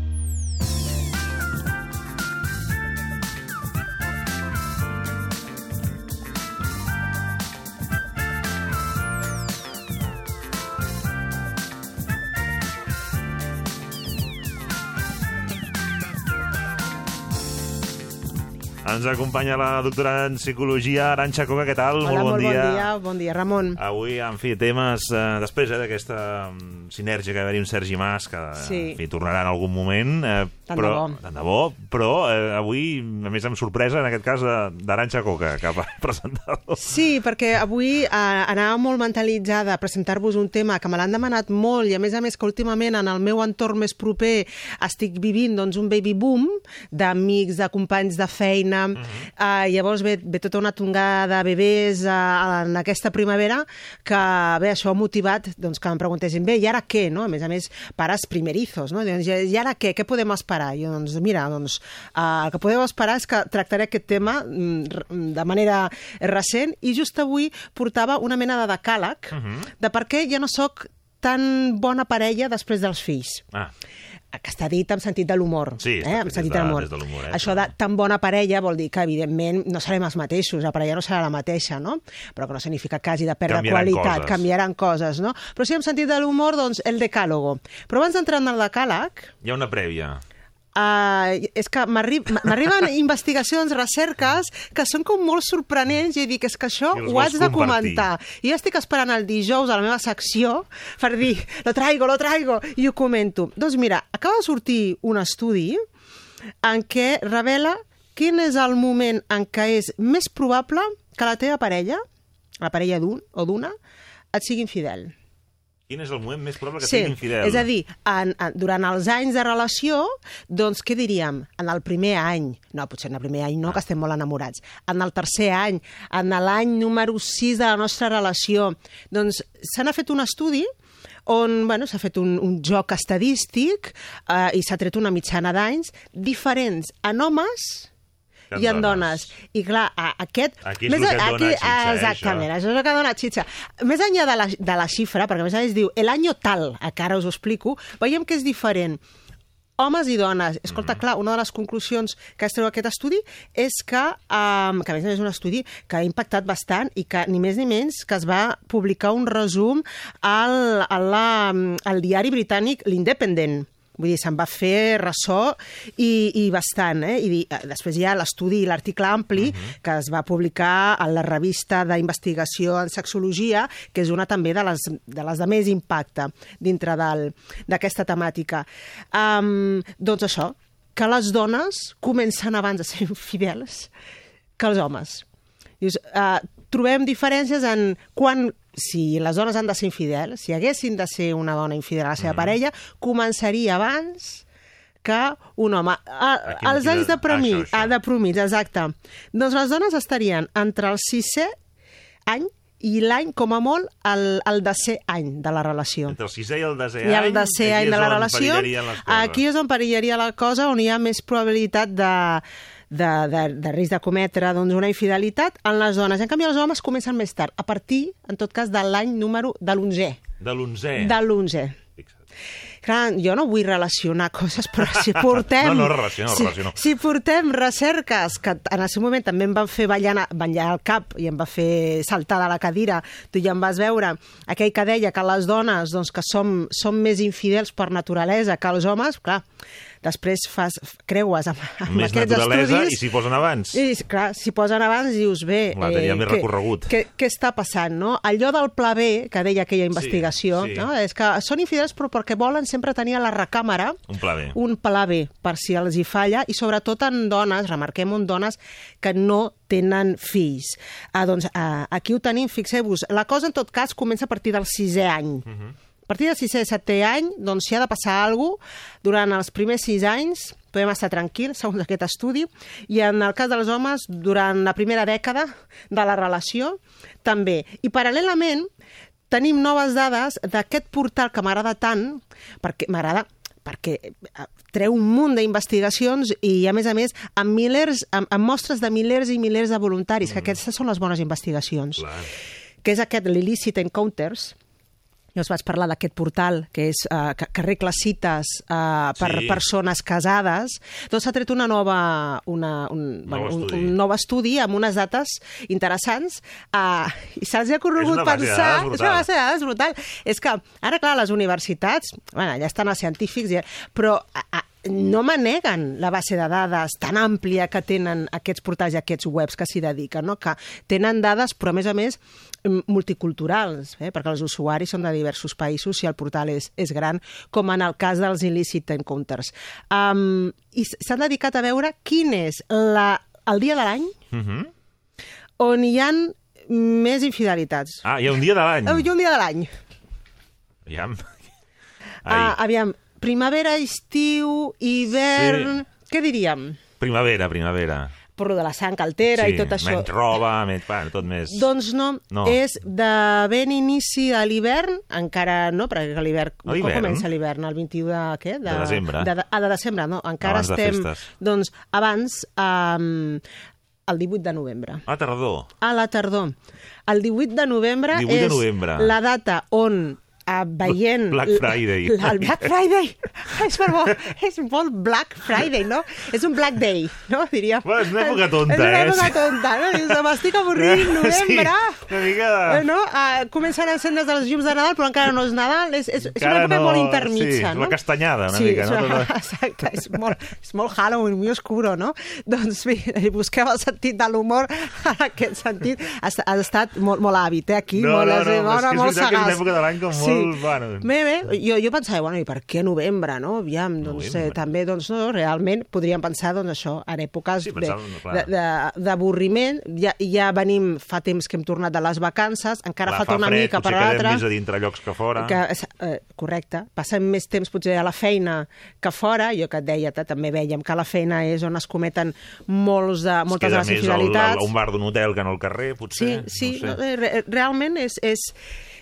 Ens acompanya la doctora en psicologia, Aranxa Coca, què tal? Hola, molt bon dia. bon dia. Bon dia, Ramon. Avui, en fi, temes, eh, després eh, d'aquesta mm, sinergia que va haver-hi un Sergi Mas, que Sí. en fi, tornarà en algun moment, eh, Tant però, de bo. Tant de bo, però eh, avui, a més, amb sorpresa, en aquest cas, de- d'Aranxa Coca, que ha [laughs] presentat. Sí, perquè avui eh, anava molt mentalitzada a presentar-vos un tema que me l'han demanat molt i a més a més que últimament en el meu entorn més proper estic vivint doncs, un baby boom d'amics, de companys de feina, uh -huh. eh, llavors ve, ve tota una tongada de bebès eh, en aquesta primavera que bé, això ha motivat doncs, que em preguntessin, bé, i ara què? No? A més a més, pares primerizos, no? Doncs, I ara què? Què podem esperar? I doncs, mira, doncs, eh, el que podeu esperar és que tractaré aquest tema mm, de manera recent i just avui portava una mena de decàleg uh -huh. de per què ja no sóc tan bona parella després dels fills Ah, que està dit en sentit de l'humor. Sí, eh? des sentit de- de l'humor. eh? Això de tan bona parella vol dir que, evidentment, no serem els mateixos, la parella no serà la mateixa, no? Però que no significa que hagi de perdre Canviaran qualitat, coses. canviaran coses, no? Però sí, en sentit de l'humor, doncs, el decàlogo. Però abans d'entrar en el decàleg, hi ha una prèvia. Uh, és que m'arri- m'arriben [laughs] investigacions, recerques, que són com molt sorprenents i dic, és que això ho haig de compartir. comentar. I jo estic esperant el dijous a la meva secció per dir, lo traigo, lo traigo, i ho comento. Doncs mira, acaba de sortir un estudi en què revela quin és el moment en què és més probable que la teva parella, la parella d'un o d'una, et sigui infidel. Quin és el moment més probable que Sí, sigui infidel? és a dir, en, en, durant els anys de relació, doncs què diríem? En el primer any, no, potser en el primer any no, que estem molt enamorats, en el tercer any, en l'any número 6 de la nostra relació, doncs se n'ha fet un estudi on bueno, s'ha fet un, un joc estadístic eh, i s'ha tret una mitjana d'anys diferents en homes Que en i en dones. dones. I clar, a, aquest... Aquí és el que et dona xitxa, eh, Exactament, això. això és el que dona xitxa. Més enllà de la, de la xifra, perquè a més a més diu el año tal, a que ara us ho explico, veiem que és diferent homes i dones. Escolta, clar, una de les conclusions que es treu aquest estudi és que, um, que a més a més és un estudi que ha impactat bastant i que ni més ni menys que es va publicar un resum al, al, la, al diari britànic l'Independent. Vull dir, se'n va fer ressò i, i bastant, eh? I eh, després hi ha l'estudi i l'article ampli uh -huh. que es va publicar a la revista d'investigació en sexologia, que és una també de les de, les de més impacte dintre d'aquesta temàtica. Um, doncs això, que les dones comencen abans a ser [laughs] fidels que els homes. Dius, uh, trobem diferències en quan si les dones han de ser infidels, si haguessin de ser una dona infidel a la seva mm. parella, començaria abans que un home. A, Aquí, als aquí anys de- promig, això, això. ah, de promig, exacte. Doncs les dones estarien entre el sisè any i l'any, com a molt, el, el desè any de la relació. Entre el sisè i el desè I any, el desè any de la relació, aquí és on perillaria la cosa, on hi ha més probabilitat de, de, de, de risc de cometre doncs, una infidelitat en les dones. En canvi, els homes comencen més tard, a partir, en tot cas, de l'any número de l'onzè. De l'onzè. De l'onzè. Clar, jo no vull relacionar coses, però si portem... [laughs] No, no, relaciono, si, relaciono. Si portem recerques que en el seu moment també em van fer ballar, ballar el cap i em va fer saltar de la cadira, tu ja em vas veure, aquell que deia que les dones doncs, que som, som més infidels per naturalesa que els homes, clar, després fas, creues amb, amb Més aquests naturalesa estudis... i s'hi posen abans. I, clar, si posen abans, dius, bé... Clar, tenia més què- recorregut. Què, què està passant, no? Allò del pla B, que deia aquella investigació, sí. no? és que són infidels però perquè volen sempre tenir a la recàmera Un pla B. un pla B, per si els hi falla, i sobretot en dones, remarquem en dones que no tenen fills. Ah, doncs ah, aquí ho tenim, fixeu-vos. La cosa, en tot cas, comença a partir del sisè any. Uh -huh. Partir del sisè, setè any, doncs si ha de passar alguna cosa, durant els primers sis anys podem estar tranquils, segons aquest estudi, i en el cas dels homes, durant la primera dècada de la relació, també. I paral·lelament, tenim noves dades d'aquest portal que m'agrada tant, perquè m'agrada perquè eh, treu un munt d'investigacions i, a més a més, amb, milers, amb, amb mostres de milers i milers de voluntaris, mm. que aquestes són les bones investigacions. Clar. Que és aquest, l'Illicit Encounters, jo us vaig parlar d'aquest portal que, és, uh, que, que arregla cites uh, per Sí. persones casades, doncs s'ha tret una nova, una, un, Nou bueno, un, un nou estudi amb unes dates interessants uh, i se'ls ha corregut pensar... És una base de dades brutal. És que ara, clar, les universitats, bueno, ja estan els científics, ja, però a, a, no maneguen la base de dades tan àmplia que tenen aquests portals i aquests webs que s'hi dediquen, no? que tenen dades, però a més a més mm, multiculturals, eh? perquè els usuaris són de diversos països i el portal és, és gran, com en el cas dels illicit encounters. Um, I s'han dedicat a veure quin és la, el dia de l'any Mhm. on hi han més infidelitats. Ah, hi ha un dia de l'any. Hi ha un dia de l'any. Aviam. Ah, aviam, primavera, estiu, hivern... Què diríem? primavera, primavera. Porro de la sang altera sí, i tot això. menys roba, menys... Bueno, tot més... Doncs no, No. és de ben inici de l'hivern, encara no, perquè l'hivern... A l'hivern? Com comença l'hivern? El 21 de què? De desembre. De, de, ah, de desembre, no. Encara Abans de estem... Doncs abans, um, el 18 de novembre. Ah, tardor. A la tardor. El 18 de novembre 18 de és novembre. la data on uh, veient... Black Friday. l- El Black Friday. [laughs] és, per bo, és molt Black Friday, no? És un Black Day, no? Diríem. Bueno, és una època tonta, és una eh? època tonta, no? Dius, m'estic avorrint, [laughs] novembre. Sí, una mica de... Eh, no? Uh, comencen a encendre's els llums de Nadal, però encara no és Nadal. És, és, és una època no- molt intermitja, sí, no? la castanyada, una sí, mica, no? és una- [laughs] Exacte, és molt, és molt Halloween, muy oscuro, no? Doncs bé, busqueu el sentit de l'humor en aquest sentit. Has, has estat molt, molt hàbit, eh, aquí. No, molt, no, has- no, és molt, que és molt que és una sagaç. època de l'any com molt, bueno. Bé, bé, jo, jo pensava, bueno, i per què novembre, no? Aviam, doncs Novembre. eh, també, doncs no, realment podríem pensar, doncs això, en èpoques Sí, d'avorriment, ja, ja venim, fa temps que hem tornat de les vacances, encara falta fa una fred, mica per l'altra. més a dintre llocs que fora. Que, eh, correcte, passem més temps potser a la feina que fora, jo que et deia, ta- també veiem que la feina és on es cometen molts de, Es moltes de les infidelitats. a un bar d'un hotel que no al carrer, Sí, potser. sí, no no sé. eh, re realment és, és,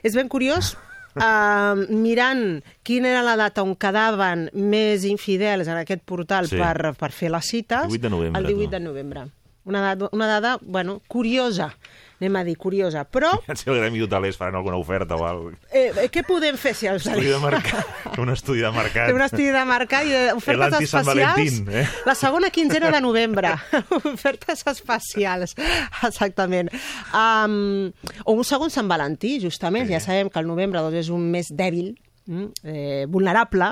és ben curiós uh, mirant quina era la data on quedaven més infidels en aquest portal Sí. per, per fer les cites. 18 de novembre, El 18 tu. de novembre. Una dada, una dada bueno, curiosa, anem a dir, curiosa. Però Si el Gremi d'Hotelers faran alguna oferta o alguna eh, eh, què podem fer si els Estudi de mercat. Un estudi de mercat. Té un estudi de mercat i d'ofertes L'anti-Sant especials. Valentín, eh? La segona quinzena de novembre. [laughs] ofertes especials, exactament. Um, o un segon Sant Valentí, justament. Sí. Ja sabem que el novembre doncs, és un mes dèbil, eh, vulnerable,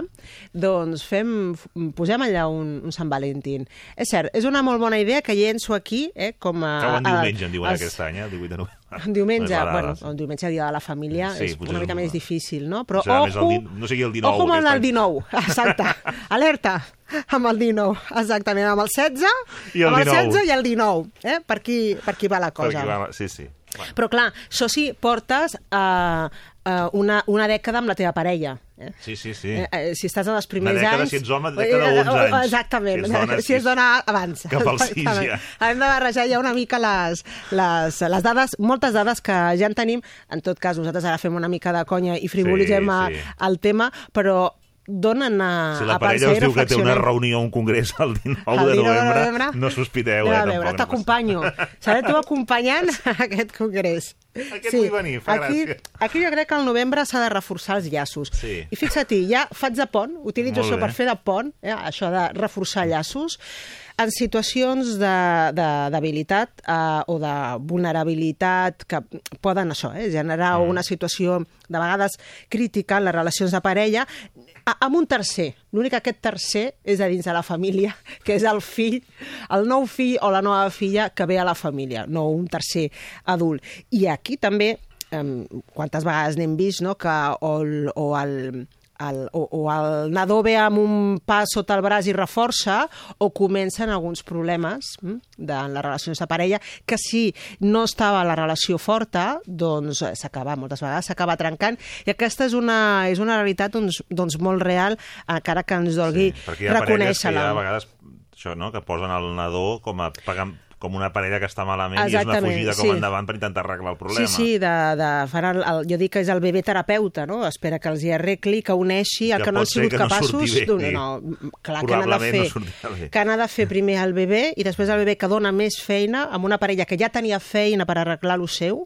doncs fem, posem allà un, un Sant Valentín. És cert, és una molt bona idea que llenço aquí, eh, com a... Cau en a- diumenge, en diuen als- aquest any, eh? el 18 de novembre. [laughs] en diumenge, Les bueno, el diumenge dia de la família Sí, és una mica un- més difícil, no? Però Serà el ojo, din- no sigui el 19 ojo amb el any. 19, [laughs] exacte. Alerta amb el 19, exactament, amb el 16, I el amb el 19. 16 i el 19, eh? per, aquí, per aquí va la cosa. Va- Sí, sí. Bueno, Però clar, això sí, portes uh, uh, una, una dècada amb la teva parella. Eh? sí, sí, sí. Eh, eh, si estàs en els primers dècada, anys... si ets home, dècada de 11 Eh, anys. Exactament. Si ets dona, [laughs] si és dona, abans. Cap als sis, ja. Hem de barrejar ja una mica les, les, les dades, moltes dades que ja en tenim. En tot cas, nosaltres ara fem una mica de conya i frivolitzem sí, sí. el tema, però donen a, si la a parella pensar us i diu que té una reunió, un congrés el 19 El de 19 novembre, no sospiteu, eh, tampoc. t'acompanyo. Seré tu acompanyant a aquest congrés. Aquest vull venir, fa aquí, gràcia. Aquí jo crec que al novembre s'ha de reforçar els llaços. Sí. I fixa't, ja faig de pont, utilitzo això per fer de pont, eh, això de reforçar llaços, en situacions de, de debilitat eh, o de vulnerabilitat que poden això, eh, generar Mm. una situació de vegades crítica en les relacions de parella, a- amb un tercer. L'únic que aquest tercer és a dins de la família, [laughs] que és el fill, el nou fill o la nova filla que ve a la família, no un tercer adult. I aquí també, eh, quantes vegades n'hem vist, no?, que o el, o el, el, o, o el nadó ve amb un pas sota el braç i reforça, o comencen alguns problemes mm, de en les relacions de parella, que si no estava la relació forta, doncs eh, s'acaba, moltes vegades s'acaba trencant, i aquesta és una, és una realitat doncs, doncs molt real, encara que ens dolgui Sí, perquè hi ha reconèixer-la. a vegades això, no, que posen el nadó com a pagant com una parella que està malament i és Exactament, una fugida com sí. endavant per intentar arreglar el problema. Sí, sí, de, de, fan el, el, jo dic que és el bebè terapeuta, no? Espera que els hi arregli, que uneixi el Que que, no han sigut que no capaços... surti bé. no, mm, clar, que n'ha de fer, no que n'ha de fer primer el bebè i després el bebè que dona més feina amb una parella que ja tenia feina per arreglar lo seu?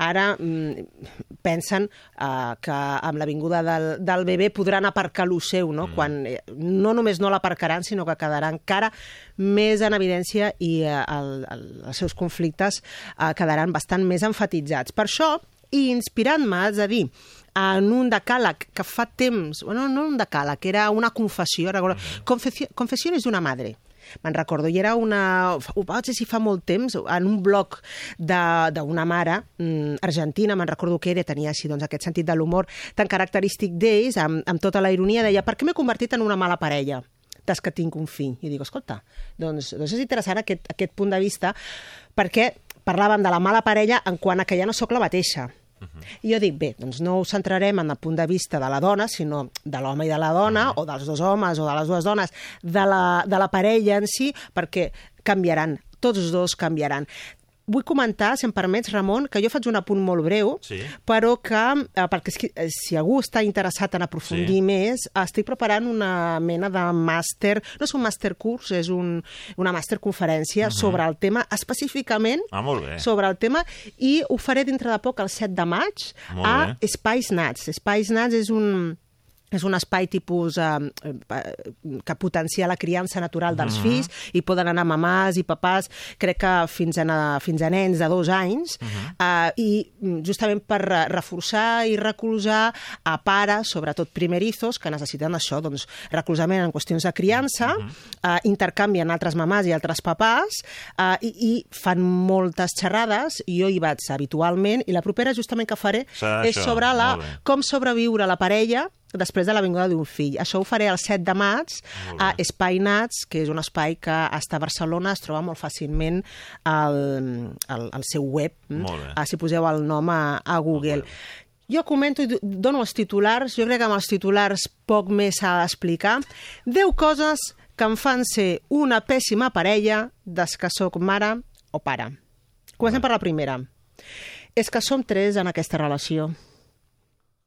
Ara mm, pensen uh, que amb la vinguda del, del bebè podran aparcar lo seu, no? Mm. Quan eh, no només no l'aparcaran, sinó que quedarà encara més en evidència i eh, el, el, els seus conflictes eh, quedaran bastant més enfatitzats. Per això, i inspirant-me, haig de dir, en un decàleg que fa temps, bueno, no un decàleg, que era una confessió, recordo, confessió, confessiones d'una madre, me'n recordo, i era una... Ho vaig si fa molt temps, en un blog d'una mare mm, argentina, me'n recordo que era, tenia així doncs, aquest sentit de l'humor tan característic d'ells, amb, amb tota la ironia, deia, per què m'he convertit en una mala parella? des que tinc un fill. I dic, escolta, doncs, doncs és interessant aquest, aquest punt de vista perquè parlàvem de la mala parella en quant a que ja no sóc la mateixa. I jo dic, bé, doncs no ho centrarem en el punt de vista de la dona, sinó de l'home i de la dona, o dels dos homes o de les dues dones, de la, de la parella en si, perquè canviaran, tots dos canviaran. Vull comentar, si em permets, Ramon, que jo faig un apunt molt breu, Sí. però que, eh, perquè és que, eh, si algú està interessat en aprofundir Sí. més, estic preparant una mena de màster, no és un màster curs, és un, una màster conferència sobre el tema, específicament Ah, sobre el tema, i ho faré dintre de poc, el 7 de maig, Molt a bé. Spice Nuts. Spice Nuts és un és un espai tipus eh, eh, que potencia la criança natural dels fills i poden anar mamàs i papàs, crec que fins a, fins a nens de dos anys eh, i mm, justament per eh, reforçar i recolzar a pares, sobretot primerizos, que necessiten això, doncs recolzament en qüestions de criança, eh, intercanvi en altres mamàs i altres papàs eh, i, i fan moltes xerrades. I jo hi vaig habitualment i la propera justament que faré Serà és això, sobre la, com sobreviure la parella després de la vinguda d'un fill. Això ho faré el 7 de maig a Espai Nats, que és un espai que està a Barcelona, es troba molt fàcilment al, al, al seu web, mm? Bé. Ah, si poseu el nom a, a Google. Jo comento i do- dono els titulars, jo crec que amb els titulars poc més s'ha d'explicar. 10 coses que em fan ser una pèssima parella des que sóc mare o pare. Comencem per la primera. És que som tres en aquesta relació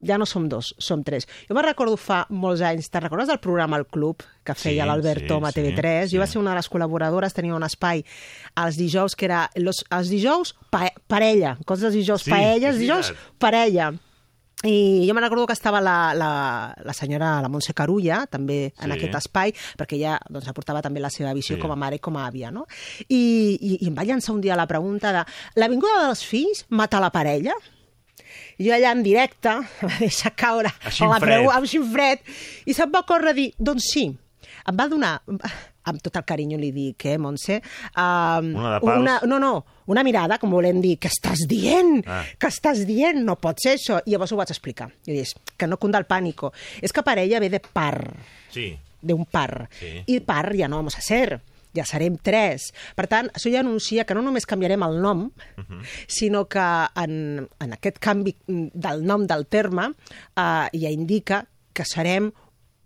ja no som dos, som tres. Jo me'n recordo fa molts anys, te'n recordes del programa El Club que feia Sí, l'Albert sí, a sí, TV3? sí. Jo vaig ser una de les col·laboradores, tenia un espai els dijous que era los, els dijous pa, parella, coses dels dijous Sí, paella, els dijous parella. I jo me'n recordo que estava la, la, la senyora, la Montse Carulla, també en Sí. aquest espai, perquè ella doncs, aportava també la seva visió Sí. com a mare i com a àvia, no? I, i, I em va llançar un dia la pregunta de la vinguda dels fills mata la parella? Jo allà en directe [laughs] va deixar caure A la preu amb xinfret i se'm va córrer a dir, doncs sí, em va donar, amb tot el carinyo li dic, eh, Montse? Um, Una de pals. una, no, no, una mirada, com volem dir, què estàs dient? Ah. Què estàs dient? No pot ser això. I llavors ho vaig explicar. I dius, que no cunda el pànico. És que parella ve de par, Sí. d'un par. Sí. I par ja no vamos a ser, ja serem tres. Per tant, això ja anuncia que no només canviarem el nom, sinó que en, en aquest canvi del nom del terme eh, ja indica que serem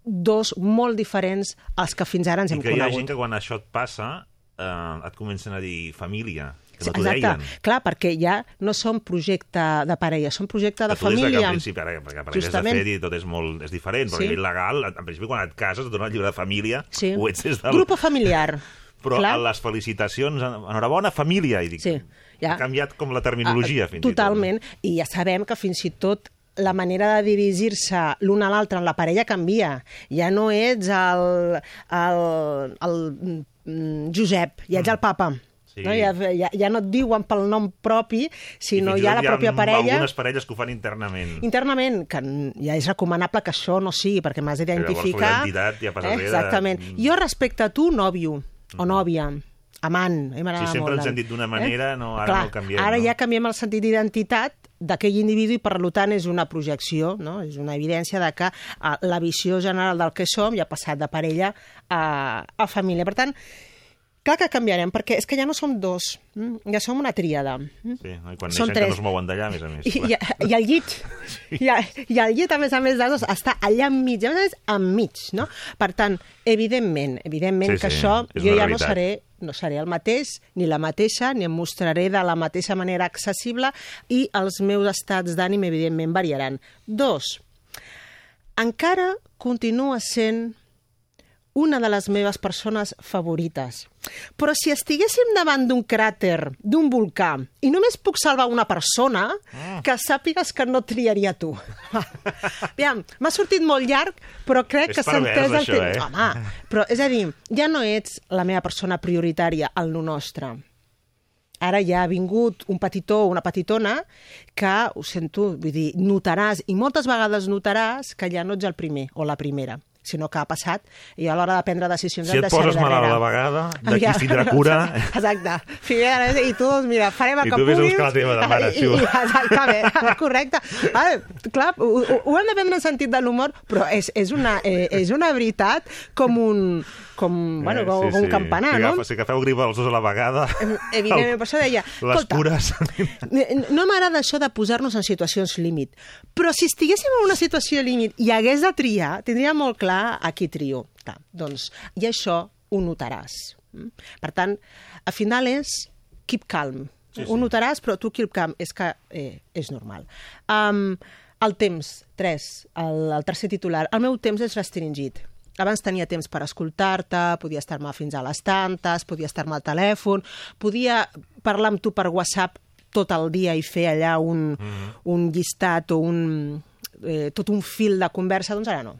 dos molt diferents als que fins ara ens I hem que hi ha conegut. gent que quan això et passa eh, et comencen a dir família, que no Exacte, deien. clar, perquè ja no som projecte de parella, som projecte de de família. al principi, ara, perquè de Justament. fet i tot és molt és diferent, però Sí. a nivell legal, en principi quan et cases et donen el llibre de família, Sí. ho ets des del... Grupo familiar. [laughs] Però clar. a les felicitacions, en- enhorabona, família, i dic, Sí, ja. ha canviat com la terminologia, Ah, fins Totalment, i ja sabem que fins i tot la manera de dirigir-se l'un a l'altre en la parella canvia. Ja no ets el, el, el mm, Josep, ja ets el papa. Sí. No? Ja, ja, ja no et diuen pel nom propi, I sinó i ja tot la pròpia hi ha parella... algunes parelles que ho fan internament. Internament, que ja és recomanable que això no sigui, perquè m'has d'identificar... llavors la identitat ja passa a ser de- Exactament. Jo respecte a tu, nòvio o nòvia, amant, a mi m'agrada Si sempre molt. ens hem dit d'una manera, no, ara Clar, no ho canviem, Ara no? ja canviem el sentit d'identitat d'aquell individu i per tant és una projecció, no? és una evidència de que uh, la visió general del que som ja ha passat de parella a, a família. Per tant, clar que canviarem, perquè és que ja no som dos, mm? ja som una tríada. mm? Sí, no? i quan Són neixen que tres. no es mouen d'allà, a més a més. I, clar. i, i el llit, i, i el llit, a més a més de dos, està allà enmig, a més a més, enmig, no? Per tant, evidentment, evidentment Sí, que sí, això, jo ja no realitat. seré, no seré el mateix, ni la mateixa, ni em mostraré de la mateixa manera accessible i els meus estats d'ànim, evidentment, variaran. Dos, encara continua sent una de les meves persones favorites. Però si estiguéssim davant d'un cràter, d'un volcà, i només puc salvar una persona, Ah. que sàpigues que no triaria tu. [laughs] Aviam, m'ha sortit molt llarg, però crec És que s'ha entès el temps. eh? Home, però és a dir, ja no ets la meva persona prioritària al no nostre. Ara ja ha vingut un petitó o una petitona que, ho sento, vull dir, notaràs, i moltes vegades notaràs que ja no ets el primer o la primera sinó que ha passat, i a l'hora de prendre decisions Si et poses malalt a la vegada, Aviam. es tindrà cura... [laughs] Exacte. I tu, doncs, mira, farem el I que tu vés a puguis. buscar la teva de mare, I- si i-. [laughs] Exactament, [laughs] correcte. Ah, clar, ho, ho, hem de prendre en sentit de l'humor, però és, és, una, eh, és una veritat com un, com, bueno, com, com un campanar, si no? Si agafeu gripa els dos a la vegada... Evidentment, per això deia, Les escolta, cures... no m'agrada això de posar-nos en situacions límit, però si estiguéssim en una situació límit i hagués de triar, tindria molt clar a qui trio. Clar, doncs, I això ho notaràs. Mm? Per tant, al final és keep calm. Sí, sí. Ho notaràs, però tu keep calm. És que eh, és normal. Um, el temps, tres, el, el tercer titular. El meu temps és restringit. Abans tenia temps per escoltar-te, podia estar-me fins a les tantes, podia estar-me al telèfon, podia parlar amb tu per WhatsApp tot el dia i fer allà un, un llistat o un, eh, tot un fil de conversa, doncs ara no.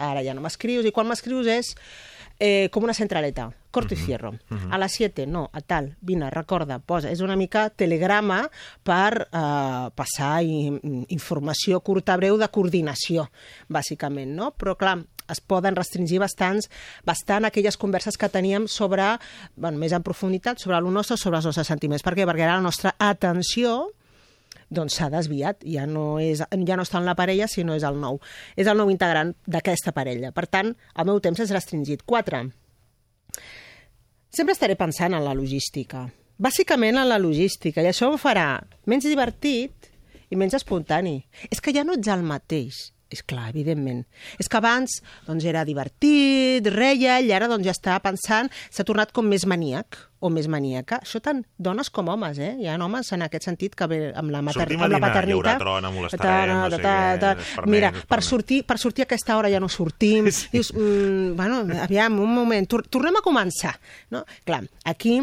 Ara ja no m'escrius, i quan m'escrius és eh, com una centraleta, corto i fierro. Mhm. A les 7, no, a tal, vine, recorda, posa. És una mica telegrama per eh, passar i, informació curta, breu, de coordinació, bàsicament, no? Però, clar, es poden restringir bastants, bastant aquelles converses que teníem sobre, bueno, més en profunditat, sobre el nostre, sobre els nostres sentiments. Per què? Perquè ara la nostra atenció doncs s'ha desviat, ja no, és, ja no està en la parella, sinó és el nou. És el nou integrant d'aquesta parella. Per tant, el meu temps és restringit. 4. Sempre estaré pensant en la logística. Bàsicament en la logística, i això em farà menys divertit i menys espontani. És que ja no ets el mateix. És clar, evidentment. És que abans doncs, era divertit, reia, i ara doncs, ja està pensant, s'ha tornat com més maníac o més maníaca. Això tant dones com homes, eh? Hi ha homes en aquest sentit que ve amb la, mater... Sortim a amb la dinar, paternitat... hi haurà trona, molestarem, no sé què, Mira, per sortir, per sortir a aquesta hora ja no sortim. [laughs] Sí. Dius, mm, bueno, aviam, un moment, tor tornem a començar. No? Clar, aquí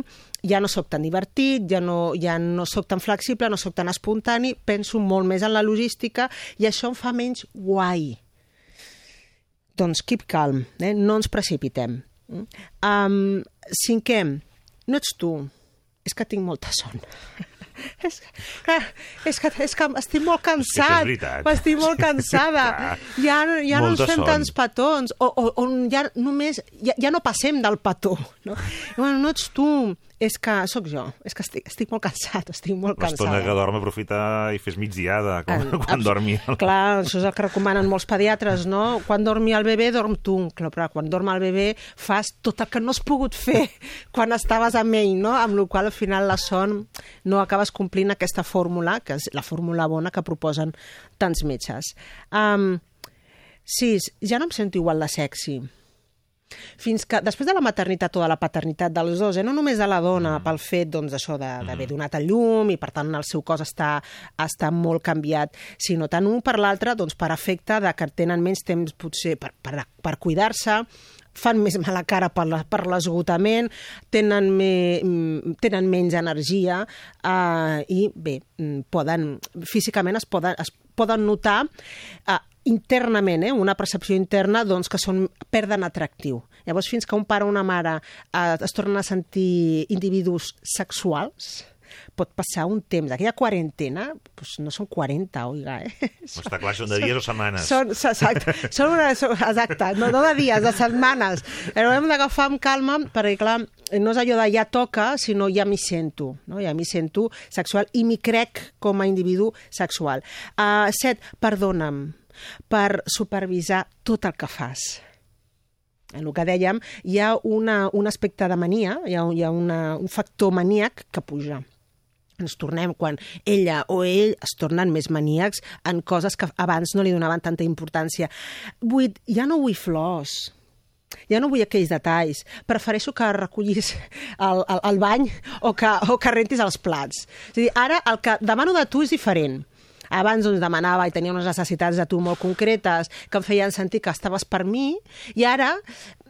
ja no sóc tan divertit, ja no, ja no sóc tan flexible, no sóc tan espontani, penso molt més en la logística i això em fa menys guai. Doncs keep calm, eh? no ens precipitem. Um, cinquè, no ets tu, és que tinc molta son. [laughs] és, clar, és, que, és que estic molt cansat. veritat. Estic molt cansada. [laughs] Clar. ja no- ja no ens fem son. tants petons. O, o, on ja només... Ja, ja no passem del petó. No? Bueno, no ets tu, és que sóc jo. És que estic, estic molt cansat, estic molt L'estona cansada. que dorm aprofita i fes migdiada, com, Ah, quan dormi. el- Clar, això és el que recomanen molts pediatres, no? Quan dormi el bebè, dorm tu. Clar, però quan dorm el bebè fas tot el que no has pogut fer [laughs] quan estaves amb ell, no? Amb la qual al final la son no acabes complint aquesta fórmula, que és la fórmula bona que proposen tants metges. Um, sis, ja no em sento igual de sexy fins que després de la maternitat o de la paternitat dels dos, eh, no només de la dona pel fet doncs, això de- d'haver donat a llum i per tant el seu cos està, està molt canviat, sinó tant un per l'altre doncs, per efecte de que tenen menys temps potser per, per, per cuidar-se, fan més mala cara per l'esgotament, tenen, me, mm, tenen menys energia eh, i bé, mm, poden, físicament es poden, es poden notar eh, internament, eh, una percepció interna doncs, que són, perden atractiu. Llavors, fins que un pare o una mare eh, es tornen a sentir individus sexuals, pot passar un temps. Aquella quarantena, doncs no són 40, oiga, eh? Està clar, són de dies o setmanes. Són, exacte, són una, són, exacte, no, no de dies, de setmanes. Però hem d'agafar amb calma, perquè, clar, no és allò de ja toca, sinó ja m'hi sento, no? ja m'hi sento sexual i m'hi crec com a individu sexual. Uh, set, perdona'm per supervisar tot el que fas. En el que dèiem, hi ha una, un aspecte de mania, hi ha, hi ha una, un factor maníac que puja ens tornem quan ella o ell es tornen més maníacs en coses que abans no li donaven tanta importància. Vull, ja no vull flors, ja no vull aquells detalls. Prefereixo que recollis el, el, el bany o que, o que rentis els plats. És a dir, ara el que demano de tu és diferent. Abans doncs, demanava i tenia unes necessitats de tu molt concretes que em feien sentir que estaves per mi i ara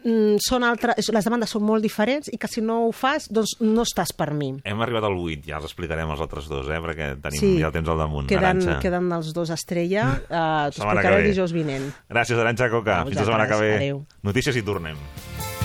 mm, són altres, les demandes són molt diferents i que si no ho fas, doncs no estàs per mi. Hem arribat al 8, ja els explicarem els altres dos, eh? perquè tenim Sí. ja el temps al damunt. Queden, Arantxa. queden els dos estrella. Uh, T'ho explicaré dijous vinent. Gràcies, Arantxa Coca. Fins la setmana que ve. Adéu. Notícies i tornem.